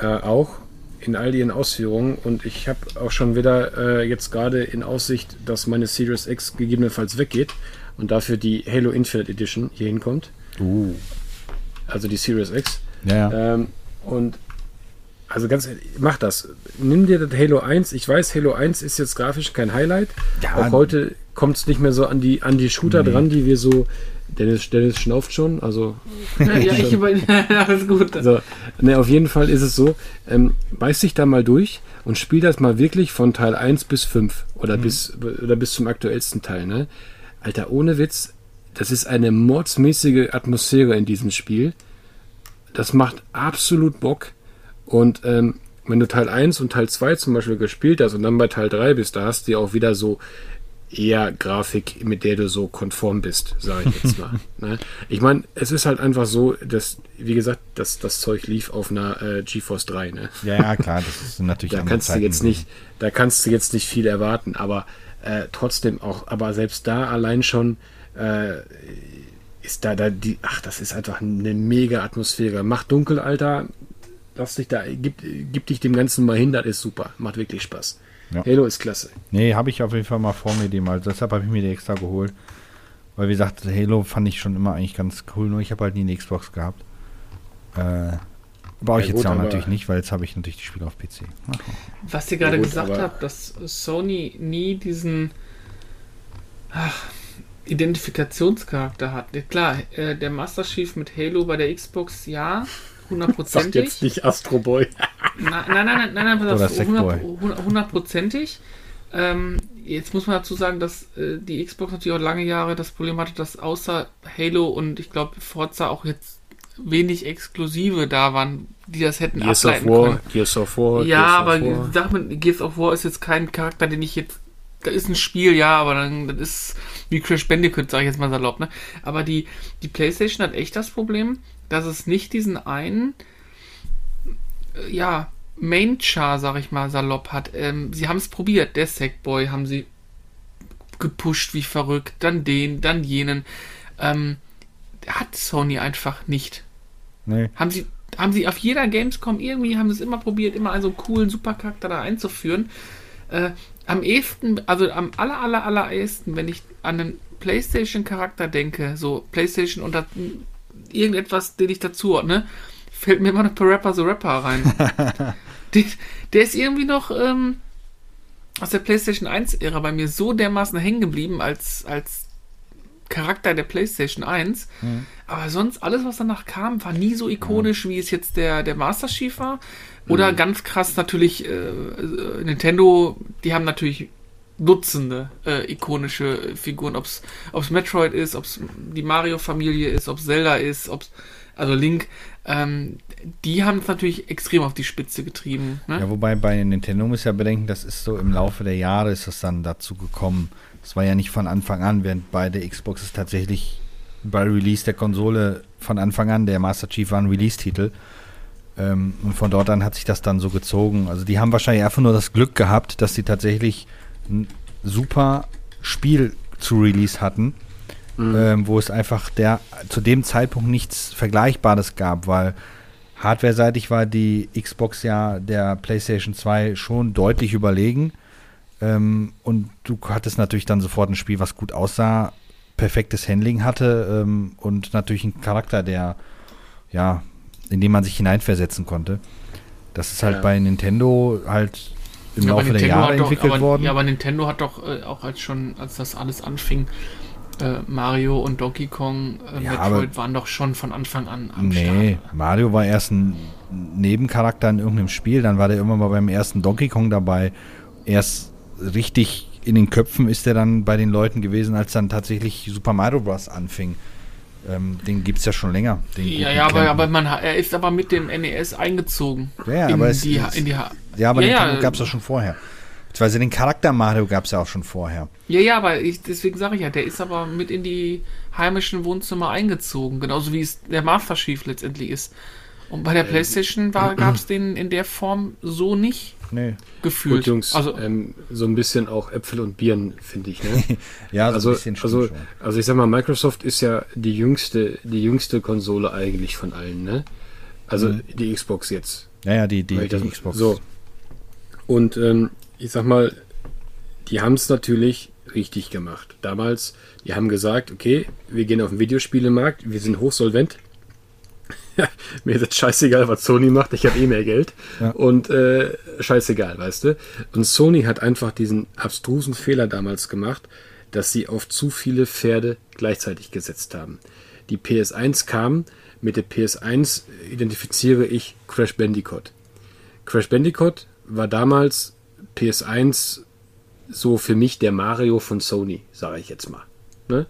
Äh, auch in all ihren Ausführungen und ich habe auch schon wieder äh, jetzt gerade in Aussicht, dass meine Series X gegebenenfalls weggeht und dafür die Halo Infinite Edition hier hinkommt, Uh. also die Series X. Ja, ja. Ähm, und also ganz ehrlich, mach das. Nimm dir das Halo 1. Ich weiß, Halo 1 ist jetzt grafisch kein Highlight. Ja, auch heute kommt es nicht mehr so an die, an die Shooter Nee. dran, die wir so. Dennis, Dennis schnauft schon, also Ja, ja ich über, alles gut. Also, ne, auf jeden Fall ist es so, ähm, beiß dich da mal durch und spiel das mal wirklich von Teil 1 bis 5 oder, bis, oder bis zum aktuellsten Teil. Ne? Alter, ohne Witz, das ist eine mordsmäßige Atmosphäre in diesem Spiel. Das macht absolut Bock. Und ähm, wenn du Teil 1 und Teil 2 zum Beispiel gespielt hast und dann bei Teil 3 bist, da hast du ja auch wieder so eher Grafik, mit der du so konform bist, sage ich jetzt mal. ne? Ich meine, es ist halt einfach so, dass, wie gesagt, dass das Zeug lief auf einer äh, GeForce 3. Ne? ja, ja, klar, das ist natürlich Da kannst du Zeiten jetzt gewesen. nicht, da kannst du jetzt nicht viel erwarten, aber äh, trotzdem auch, aber selbst da allein schon äh, ist da, da die, ach, das ist einfach eine mega Atmosphäre. Mach dunkel, Alter. Lass dich da, gib, gib dich dem Ganzen mal hin, das ist super. Macht wirklich Spaß. Ja. Halo ist klasse. Nee, habe ich auf jeden Fall mal vor mir die mal. Deshalb habe ich mir die extra geholt. Weil wie gesagt, Halo fand ich schon immer eigentlich ganz cool, nur ich habe halt nie eine Xbox gehabt. Äh, brauche ich Ja, jetzt gut, ja natürlich nicht, weil jetzt habe ich natürlich die Spiele auf PC. Ach, Was ihr gerade Ja, gesagt habt, dass Sony nie diesen ach, Identifikationscharakter hat. Klar, äh, der Master Chief mit Halo bei der Xbox, ja, Sagt hundertprozentig. jetzt nicht Astro Boy. Nein, nein, nein, nein, nein. 100 hundertprozentig. Ähm, jetzt muss man dazu sagen, dass äh, die Xbox natürlich auch lange Jahre das Problem hatte, dass außer Halo und ich glaube Forza auch jetzt wenig Exklusive da waren, die das hätten Gears of ableiten War, können. Gears of War. Ja, Gears of aber War. sag mal, Gears of War ist jetzt kein Charakter, den ich jetzt. Da ist ein Spiel, ja, aber dann das ist wie Crash Bandicoot, sag ich jetzt mal salopp, ne? Aber die, die PlayStation hat echt das Problem, dass es nicht diesen einen, äh, ja, Main-Char, sag ich mal, salopp hat. Ähm, sie haben es probiert, der Sackboy haben sie gepusht wie verrückt, dann den, dann jenen. Ähm, hat Sony einfach nicht. Nee. Haben sie, haben sie auf jeder Gamescom irgendwie, haben sie es immer probiert, immer einen so coolen Supercharakter da einzuführen. Äh, am ehesten, also am aller, aller, aller ehesten, wenn ich an einen PlayStation-Charakter denke, so PlayStation und irgendetwas, den ich dazu ne, fällt mir immer noch per Rapper so Rapper rein. der, der, ist irgendwie noch ähm, aus der PlayStation 1-Ära bei mir so dermaßen hängen geblieben als, als Charakter der PlayStation 1. Mhm. Aber sonst, alles, was danach kam, war nie so ikonisch, mhm. wie es jetzt der, der Master Chief war. Oder mhm. ganz krass natürlich äh, Nintendo, die haben natürlich Dutzende äh, ikonische Figuren, ob es Metroid ist, ob es die Mario-Familie ist, ob Zelda ist, ob also Link, ähm, die haben es natürlich extrem auf die Spitze getrieben. Ne? Ja, wobei bei Nintendo muss ja bedenken, das ist so im Laufe der Jahre ist es dann dazu gekommen. Das war ja nicht von Anfang an, während bei der Xbox ist tatsächlich bei Release der Konsole von Anfang an der Master Chief war ein Release-Titel. Ähm, und von dort an hat sich das dann so gezogen. Also die haben wahrscheinlich einfach nur das Glück gehabt, dass sie tatsächlich ein super Spiel zu Release hatten, mhm. ähm, wo es einfach der zu dem Zeitpunkt nichts Vergleichbares gab, weil hardware-seitig war die Xbox ja der PlayStation 2 schon deutlich überlegen. Ähm, und du hattest natürlich dann sofort ein Spiel, was gut aussah, perfektes Handling hatte ähm, und natürlich einen Charakter, der ja in den man sich hineinversetzen konnte. Das ist halt ja. bei Nintendo halt im ja, Laufe der Jahre doch, entwickelt aber, worden. Ja, aber Nintendo hat doch äh, auch als schon, als das alles anfing, äh, Mario und Donkey Kong, äh, ja, Metroid waren doch schon von Anfang an am Nee, Start. Mario war erst ein Nebencharakter in irgendeinem Spiel, dann war der immer mal beim ersten Donkey Kong dabei. Erst richtig in den Köpfen ist er dann bei den Leuten gewesen, als dann tatsächlich Super Mario Bros. anfing. Ähm, den gibt es ja schon länger. ja, ja, aber, aber man, er ist aber mit dem NES eingezogen. Ja, aber es die, in die, ja, aber ja, den ja, gab es ja schon vorher. Beziehungsweise den Charakter Mario gab es ja auch schon vorher. Ja, ja, aber ich, deswegen sage ich ja, der ist aber mit in die heimischen Wohnzimmer eingezogen. Genauso wie es der Master Chief letztendlich ist. Und bei der äh, PlayStation gab es den in der Form so nicht nee. gefühlt. Gut, Jungs, also, ähm, so ein bisschen auch Äpfel und Birnen, finde ich. Ne? ja, so also, ein bisschen also, schon. Also ich sag mal, Microsoft ist ja die jüngste, die jüngste Konsole eigentlich von allen, ne? Also mhm. die Xbox jetzt. Ja, ja, die, die, die das, Xbox. So. Und ähm, ich sag mal, die haben es natürlich richtig gemacht. Damals, die haben gesagt, okay, wir gehen auf den Videospielemarkt, wir sind hochsolvent, mir ist jetzt scheißegal, was Sony macht, ich habe eh mehr Geld. Ja. Und äh, scheißegal, weißt du. Und Sony hat einfach diesen abstrusen Fehler damals gemacht, dass sie auf zu viele Pferde gleichzeitig gesetzt haben. Die PS1 kam, mit der PS1 identifiziere ich Crash Bandicoot. Crash Bandicoot war damals PS1 so für mich der Mario von Sony, sage ich jetzt mal. Ne?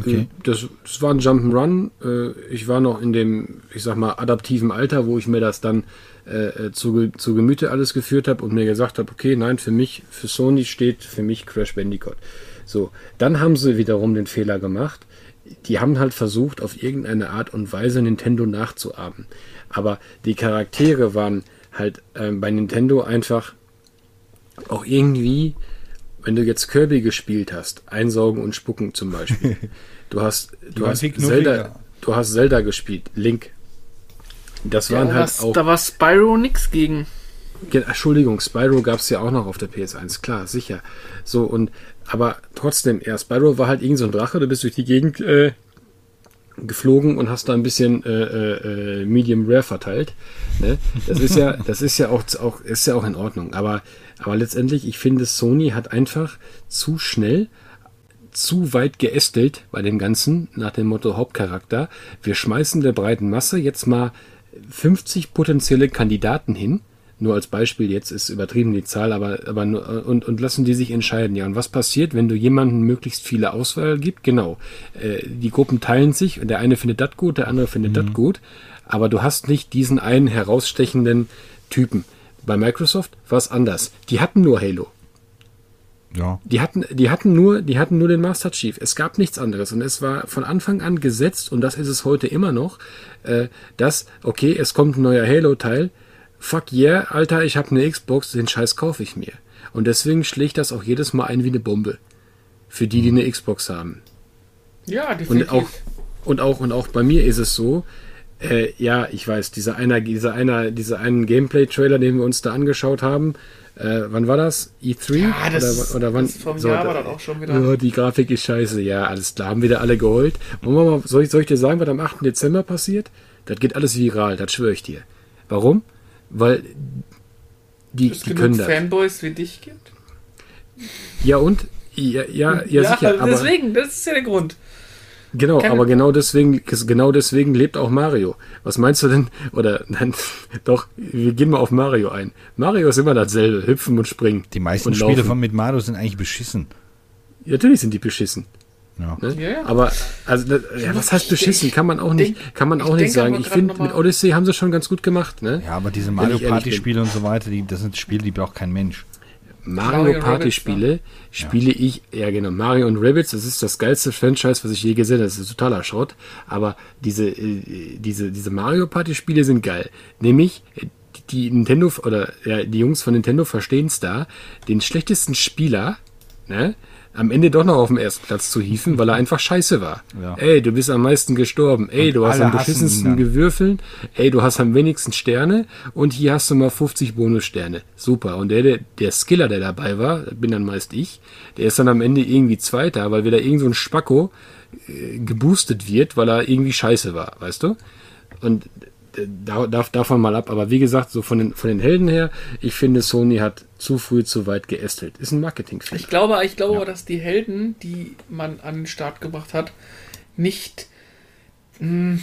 Okay. Äh, das, das war ein Jump'n'Run. Äh, ich war noch in dem, ich sag mal, adaptiven Alter, wo ich mir das dann äh, zu, zu Gemüte alles geführt habe und mir gesagt habe, okay, nein, für mich, für Sony steht für mich Crash Bandicoot. So, dann haben sie wiederum den Fehler gemacht. Die haben halt versucht, auf irgendeine Art und Weise Nintendo nachzuahmen. Aber die Charaktere waren halt äh, bei Nintendo einfach auch irgendwie wenn du jetzt Kirby gespielt hast, Einsaugen und Spucken zum Beispiel, du hast, du hast Zelda, du hast Zelda gespielt, Link. Das waren ja, halt was, auch. Da war Spyro nix gegen. Entschuldigung, Spyro gab es ja auch noch auf der PS1, klar, sicher. So, und aber trotzdem, ja, Spyro war halt irgend so ein Drache, du bist durch die Gegend äh, geflogen und hast da ein bisschen äh, äh, äh Medium Rare verteilt. Ne? Das ist ja, das ist ja auch, auch, ist ja auch in Ordnung. Aber aber letztendlich, ich finde, Sony hat einfach zu schnell, zu weit geästelt bei dem Ganzen, nach dem Motto Hauptcharakter. Wir schmeißen der breiten Masse jetzt mal 50 potenzielle Kandidaten hin. Nur als Beispiel, jetzt ist übertrieben die Zahl, aber, aber nur, und, und lassen die sich entscheiden. Ja, und was passiert, wenn du jemanden möglichst viele Auswahl gibt? Genau. Äh, die Gruppen teilen sich und der eine findet das gut, der andere findet mhm. das gut. Aber du hast nicht diesen einen herausstechenden Typen. Bei Microsoft war es anders. Die hatten nur Halo. Ja. Die hatten, die hatten nur, die hatten nur den Master Chief. Es gab nichts anderes und es war von Anfang an gesetzt und das ist es heute immer noch, äh, dass okay, es kommt ein neuer Halo-Teil. Fuck yeah, Alter, ich habe eine Xbox, den Scheiß kaufe ich mir. Und deswegen schlägt das auch jedes Mal ein wie eine Bombe. für die, die eine Xbox haben. Ja, definitiv. Und auch, und auch, und auch bei mir ist es so, äh, ja, ich weiß, dieser einer, dieser einer, dieser einen Gameplay-Trailer, den wir uns da angeschaut haben, äh, wann war das? E3? Ja, das, oder, oder wann? das vom so, Jahr da- war dann auch schon wieder. Oh, die Grafik ist scheiße. Ja, alles klar, haben wieder alle geheult. Wollen wir mal, soll, ich, soll ich dir sagen, was am 8. Dezember passiert? Das geht alles viral, das schwöre ich dir. Warum? Weil die, es die genug können das. Fanboys wie dich gibt. Ja und? Ja, ja, ja, sicher. Aber, deswegen, das ist ja der Grund. genau, keine- aber genau deswegen, genau deswegen lebt auch Mario. Was meinst du denn? Oder nein, doch, wir gehen mal auf Mario ein. Mario ist immer dasselbe, hüpfen und springen. Die meisten und Spiele von mit Mario sind eigentlich beschissen. Natürlich sind die beschissen. Ja. Ne? Ja, ja. Aber also, das, ja, was heißt beschissen? Kann man auch nicht, denk- kann man auch nicht sagen. Ich finde, mit Odyssey haben sie schon ganz gut gemacht. Ne? Ja, aber diese Mario Party. Spiele und so weiter, die, das sind Spiele, die braucht kein Mensch. Mario Mario Party Rabbids, Spiele spiele ich, ja genau, Mario und Rabbids, das ist das geilste Franchise, was ich je gesehen habe, das ist totaler Schrott, aber diese, äh, diese, diese Mario Party Spiele sind geil. Nämlich, die Nintendo, oder ja, die Jungs von Nintendo verstehen es da, den schlechtesten Spieler, ne, am Ende doch noch auf dem ersten Platz zu hieven, weil er einfach scheiße war. Ja. Ey, du bist am meisten gestorben. Ey, Und du hast am beschissensten dann. gewürfeln. Ey, du hast am wenigsten Sterne und hier hast du mal 50 Bonussterne. Super. Und der, der, der Skiller, der dabei war, bin dann meist ich, der ist dann am Ende irgendwie Zweiter, weil wieder irgend so ein Spacko äh, geboostet wird, weil er irgendwie scheiße war, weißt du? Und da, darf, davon mal ab. Aber wie gesagt, so von den, von den Helden her, ich finde, Sony hat zu früh zu weit geästelt. Ist ein Marketingfehler. Ich glaube, ich glaube, dass die Helden, die man an den Start gebracht hat, nicht mh,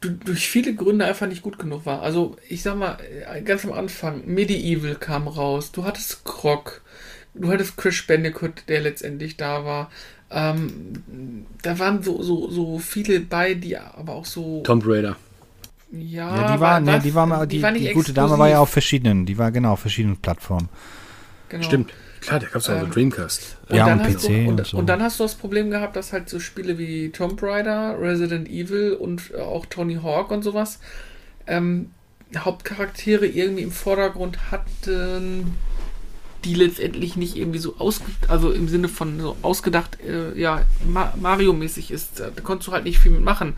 du- durch viele Gründe einfach nicht gut genug war. Also ich sag mal, äh, ganz am Anfang, Medieval kam raus, du hattest Croc, du hattest Chris Bandicoot, der letztendlich da war. Ähm, da waren so, so, so viele bei, die aber auch so. Tomb Raider. Ja, Ja, die war, ne, die war mal, die, war nicht die gute Dame war ja auf verschiedenen, die war genau auf verschiedenen Plattformen. Genau. Stimmt. Klar, da gab es auch Ähm, so Dreamcast. Und Ja, dann und hast PC du, und, und so. und dann hast du das Problem gehabt, dass halt so Spiele wie Tomb Raider, Resident Evil und äh, auch Tony Hawk und sowas ähm, Hauptcharaktere irgendwie im Vordergrund hatten, die letztendlich nicht irgendwie so ausge also im Sinne von so ausgedacht, äh, ja, Ma Mario-mäßig ist. Da konntest du halt nicht viel mitmachen.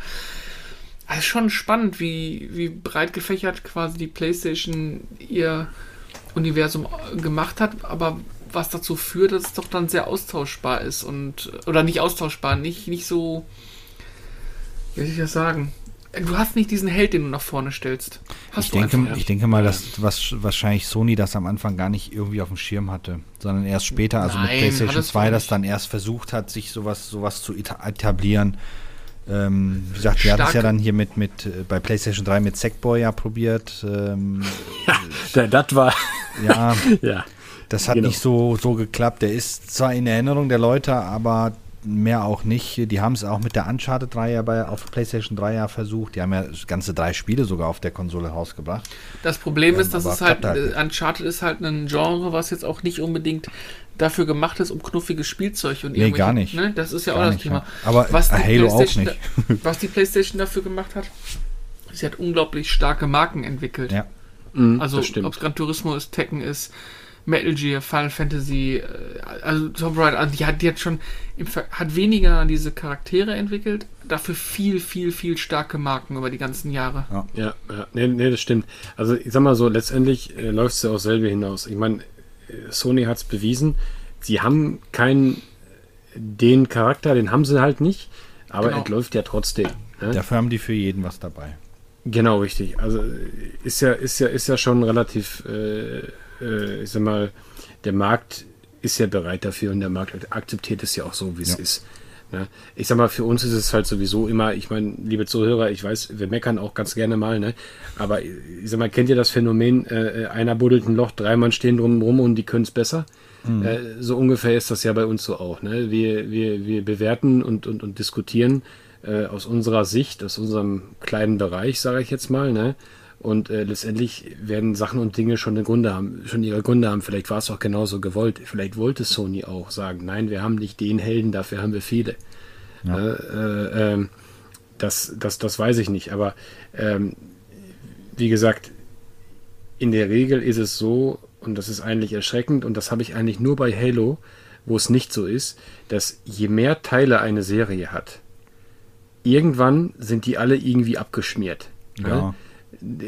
Also schon spannend, wie, wie breit gefächert quasi die PlayStation ihr Universum gemacht hat, aber was dazu führt, dass es doch dann sehr austauschbar ist und oder nicht austauschbar, nicht, nicht so wie soll ich das sagen? Du hast nicht diesen Held, den du nach vorne stellst. Hast Ich du denke, einfach ich denke mal, dass was, wahrscheinlich Sony das am Anfang gar nicht irgendwie auf dem Schirm hatte, sondern erst später, also Nein, mit PlayStation hattest du 2, das dann erst versucht hat, sich sowas, sowas zu eta- etablieren. Ähm, wie gesagt, wir hatten es ja dann hier mit, mit äh, bei PlayStation 3 mit Sackboy ja probiert. Ähm, Ja, das war. ja, Ja. das hat Genau. nicht so, so geklappt. Der ist zwar in Erinnerung der Leute, aber mehr auch nicht. Die haben es auch mit der Uncharted 3 ja bei, auf PlayStation 3 ja versucht. Die haben ja ganze drei Spiele sogar auf der Konsole rausgebracht. Das Problem Ähm, ist, dass es halt, halt äh, Uncharted ist halt ein Genre, was jetzt auch nicht unbedingt dafür gemacht ist, um knuffiges Spielzeug und Nee, irgendwelche- gar nicht. Ne? Das ist ja Gar auch das nicht, Thema. ja. Aber was die Halo auch PlayStation nicht. Da, was die PlayStation dafür gemacht hat, sie hat unglaublich starke Marken entwickelt. Ja. Mhm, Also ob es Gran Turismo ist, Tekken ist, Metal Gear, Final Fantasy, äh, also Tomb Raider, also die hat, die hat schon hat weniger diese Charaktere entwickelt, dafür viel, viel, viel starke Marken über die ganzen Jahre. Ja, ja nee, nee, das stimmt. Also ich sag mal so, letztendlich äh, läuft es ja auch selber hinaus. Ich meine, Sony hat es bewiesen, sie haben keinen, den Charakter, den haben sie halt nicht, aber Genau. es läuft ja trotzdem. Ne? Dafür haben die für jeden was dabei. Genau, richtig. Also ist ja, ist ja, ist ja schon relativ, äh, äh, ich sag mal, der Markt ist ja bereit dafür und der Markt akzeptiert es ja auch so, wie es Ja. ist. Ne? Ich sag mal, für uns ist es halt sowieso immer, ich meine, liebe Zuhörer, ich weiß, wir meckern auch ganz gerne mal, ne? Aber ich sag mal, kennt ihr das Phänomen, äh, einer buddelt ein Loch, drei Mann stehen drum rum und die können es besser? Äh, so ungefähr ist das ja bei uns so auch. Ne? Wir, wir, wir bewerten und, und, und diskutieren äh, aus unserer Sicht, aus unserem kleinen Bereich, sage ich jetzt mal, ne? Und äh, letztendlich werden Sachen und Dinge schon eine Gründe haben, schon ihre Gründe haben. Vielleicht war es auch genauso gewollt. Vielleicht wollte Sony auch sagen, nein, wir haben nicht den Helden, dafür haben wir viele. Ja. Äh, äh, ähm, das, das, das weiß ich nicht. Aber ähm, wie gesagt, in der Regel ist es so, und das ist eigentlich erschreckend, und das habe ich eigentlich nur bei Halo, wo es nicht so ist, dass je mehr Teile eine Serie hat, irgendwann sind die alle irgendwie abgeschmiert. Ja. Ne?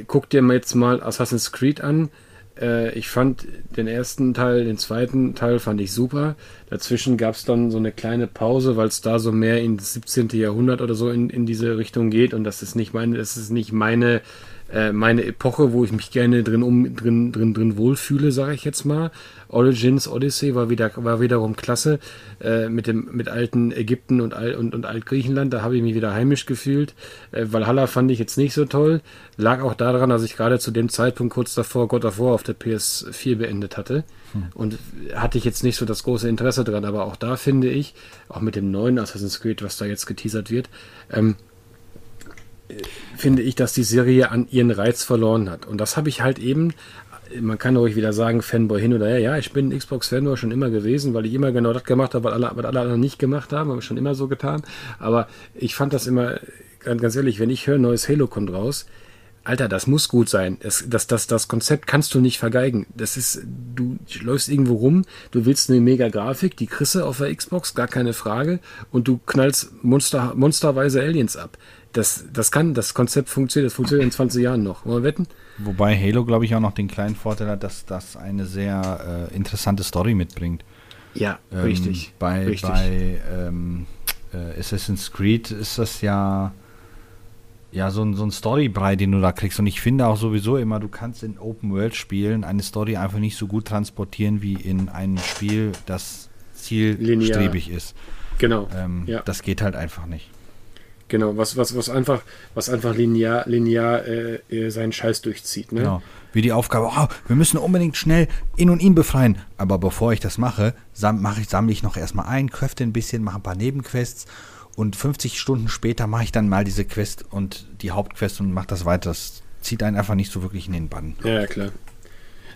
Guck dir jetzt mal Assassin's Creed an. Äh, ich fand den ersten Teil, den zweiten Teil fand ich super. Dazwischen gab es dann so eine kleine Pause, weil es da so mehr ins 17. Jahrhundert oder so in, in diese Richtung geht und das ist nicht meine, das ist nicht meine äh, meine Epoche, wo ich mich gerne drin um drin drin drin wohlfühle, sage ich jetzt mal. Origins Odyssey war wieder war wiederum klasse äh, mit dem mit alten Ägypten und Al und, und Altgriechenland, da habe ich mich wieder heimisch gefühlt. Äh, Valhalla fand ich jetzt nicht so toll, lag auch daran, dass ich gerade zu dem Zeitpunkt kurz davor God of War auf der PS4 beendet hatte hm. und hatte ich jetzt nicht so das große Interesse dran, aber auch da finde ich, auch mit dem neuen Assassin's Creed, was da jetzt geteasert wird, ähm, finde ich, dass die Serie an ihren Reiz verloren hat. Und das habe ich halt eben, man kann ruhig wieder sagen, Fanboy hin oder her. Ja, ich bin Xbox-Fanboy schon immer gewesen, weil ich immer genau das gemacht habe, was alle, was alle anderen nicht gemacht haben, habe ich schon immer so getan. Aber ich fand das immer, ganz ehrlich, wenn ich höre, neues Halo kommt raus, Alter, das muss gut sein. Das, das, das, das Konzept kannst du nicht vergeigen. Das ist, du läufst irgendwo rum, du willst eine mega Grafik, die kriegst du auf der Xbox, gar keine Frage, und du knallst monster, monsterweise Aliens ab. Das, das kann, das Konzept funktioniert, das funktioniert in 20 Jahren noch. Wollen wir wetten? Wobei Halo, glaube ich, auch noch den kleinen Vorteil hat, dass das eine sehr äh, interessante Story mitbringt. Ja, Ähm, richtig. Bei, richtig. bei ähm, äh, Assassin's Creed ist das ja, ja so ein, so ein Storybrei, den du da kriegst. Und ich finde auch sowieso immer, du kannst in Open-World-Spielen eine Story einfach nicht so gut transportieren wie in einem Spiel, das zielstrebig ist. Genau. Ähm, Ja. Das geht halt einfach nicht. Genau, was, was, was einfach, was einfach linear, linear äh, äh, seinen Scheiß durchzieht. Ne? Genau. Wie die Aufgabe, oh, wir müssen unbedingt schnell ihn und ihn befreien. Aber bevor ich das mache, sam mach ich, sammle ich noch erstmal ein, köfte ein bisschen, mache ein paar Nebenquests und 50 Stunden später mache ich dann mal diese Quest und die Hauptquest und mache das weiter. Das zieht einen einfach nicht so wirklich in den Bann. Ja, ja, klar.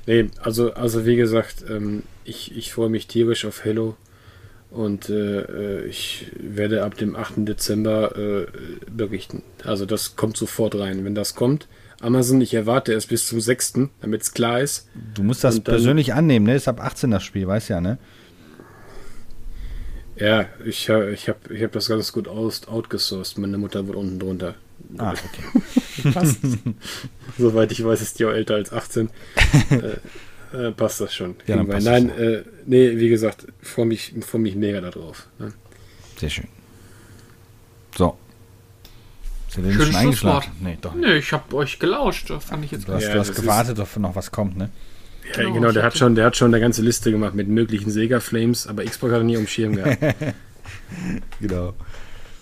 Nee, also, also wie gesagt, ähm, ich, ich freue mich tierisch auf Halo und äh, äh, ich werde ab dem 8. Dezember äh, berichten. Also das kommt sofort rein. Wenn das kommt, Amazon, ich erwarte es bis zum 6., damit es klar ist. Du musst das dann- persönlich annehmen, ne? Ist ab 18 das Spiel, weißt ja, ne? Ja, ich, ich habe ich hab das ganz gut aus, outgesourced. Meine Mutter wohnt unten drunter. Ah, okay. Soweit ich weiß, ist die auch älter als 18. äh, äh, passt das schon. Ja, wir. passt Nein, das. äh, nee, wie gesagt, freue mich, freu mich mega darauf. Ne? Sehr schön. So. Denn Schönes schon eingeschlafen? Schlusswort. Nee, doch nicht. Nö, ich habe euch gelauscht. Das fand ich jetzt Du hast, Ja, du hast gewartet, ob noch was kommt, ne? Ja, Genau, genau, der hat, schon, der hat schon eine ganze Liste gemacht mit möglichen Sega-Flames, aber Xbox hat er nie um Schirm gehabt. Genau.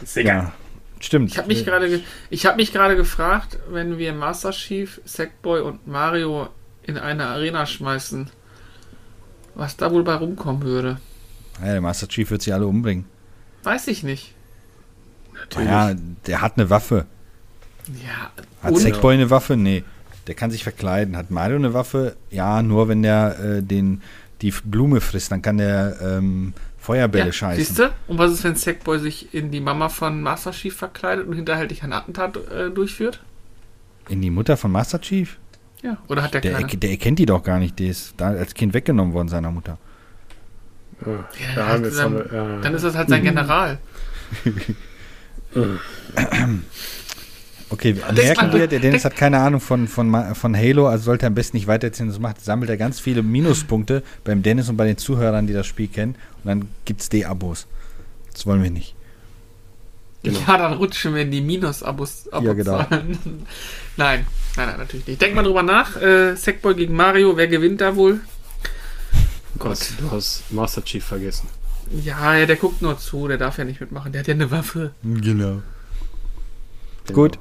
Sega. Ja, stimmt. Ich habe mich gerade ge- ich habe mich gerade gefragt, wenn wir Master Chief, Sackboy und Mario in eine Arena schmeißen, was da wohl bei rumkommen würde. Ja, der Master Chief wird sie alle umbringen. Weiß ich nicht. Natürlich. Naja, der hat eine Waffe. Ja, Hat Sackboy eine Waffe? Nee. Der kann sich verkleiden. Hat Mario eine Waffe? Ja, nur wenn der äh, den, die Blume frisst, dann kann der ähm, Feuerbälle ja, scheißen. Siehst du? Und was ist, wenn Sackboy sich in die Mama von Master Chief verkleidet und hinterhältig ein Attentat äh, durchführt? In die Mutter von Master Chief? Ja. Oder hat der, Der, keine? er- der erkennt die doch gar nicht. Der ist da als Kind weggenommen worden seiner Mutter. Ja, Ja, da wir dann, haben wir, ja. dann ist das halt sein General. Okay, das merken wir, der Dennis hat keine Ahnung von, von, von Halo, also sollte er am besten nicht weitererzählen. Das macht, sammelt er ganz viele Minuspunkte beim Dennis und bei den Zuhörern, die das Spiel kennen. Und dann gibt es D-Abos. Das wollen wir nicht. Genau. Ja, dann rutschen wir in die Minus-Abos. Ja, genau. nein, nein, nein, natürlich nicht. Denk mal drüber nach. Äh, Sackboy gegen Mario, wer gewinnt da wohl? Gott, du hast Master Chief vergessen. Ja, ja, der guckt nur zu, der darf ja nicht mitmachen. Der hat ja eine Waffe. Genau. Gut.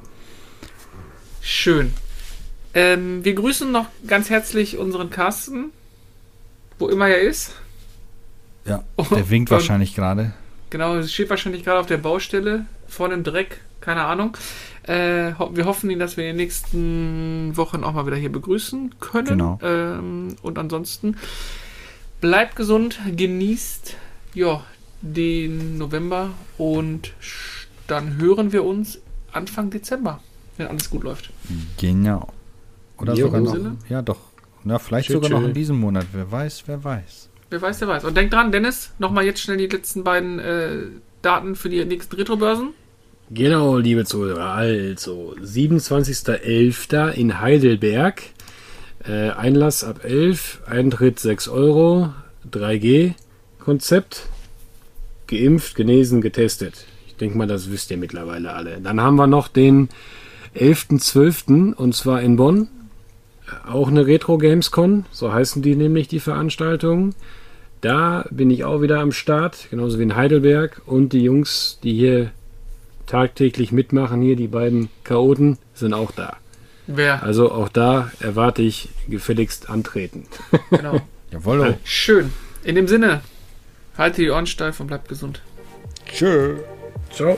Schön. Ähm, wir grüßen noch ganz herzlich unseren Carsten, wo immer er ist. Ja, der winkt wahrscheinlich gerade. Genau, es steht wahrscheinlich gerade auf der Baustelle, vor dem Dreck, keine Ahnung. Äh, wir hoffen ihn, dass wir in den nächsten Wochen auch mal wieder hier begrüßen können. Genau. Ähm, und ansonsten bleibt gesund, genießt ja, den November und dann hören wir uns Anfang Dezember, wenn alles gut läuft. Genau. Oder sogar noch. Sinne? Ja, doch. Na, vielleicht Tschüss, sogar noch in diesem Monat. Wer weiß, wer weiß. Wer weiß, der weiß. Und denk dran, Dennis, nochmal jetzt schnell die letzten beiden äh, Daten für die nächsten Retro-Börsen. Genau, liebe Zuhörer. Also, 27.11. in Heidelberg. Äh, Einlass ab 11, Eintritt 6 Euro, 3G-Konzept. Geimpft, genesen, getestet. Ich denke mal, das wisst ihr mittlerweile alle. Dann haben wir noch den 11.12. und zwar in Bonn. Auch eine Retro Gamescon, so heißen die nämlich die Veranstaltungen. Da bin ich auch wieder am Start, genauso wie in Heidelberg. Und die Jungs, die hier tagtäglich mitmachen, hier die beiden Chaoten, sind auch da. Wer? Also auch da erwarte ich gefälligst antreten. Genau. Jawollo. Schön. In dem Sinne, haltet die Ohren steif und bleibt gesund. Tschö. Ciao.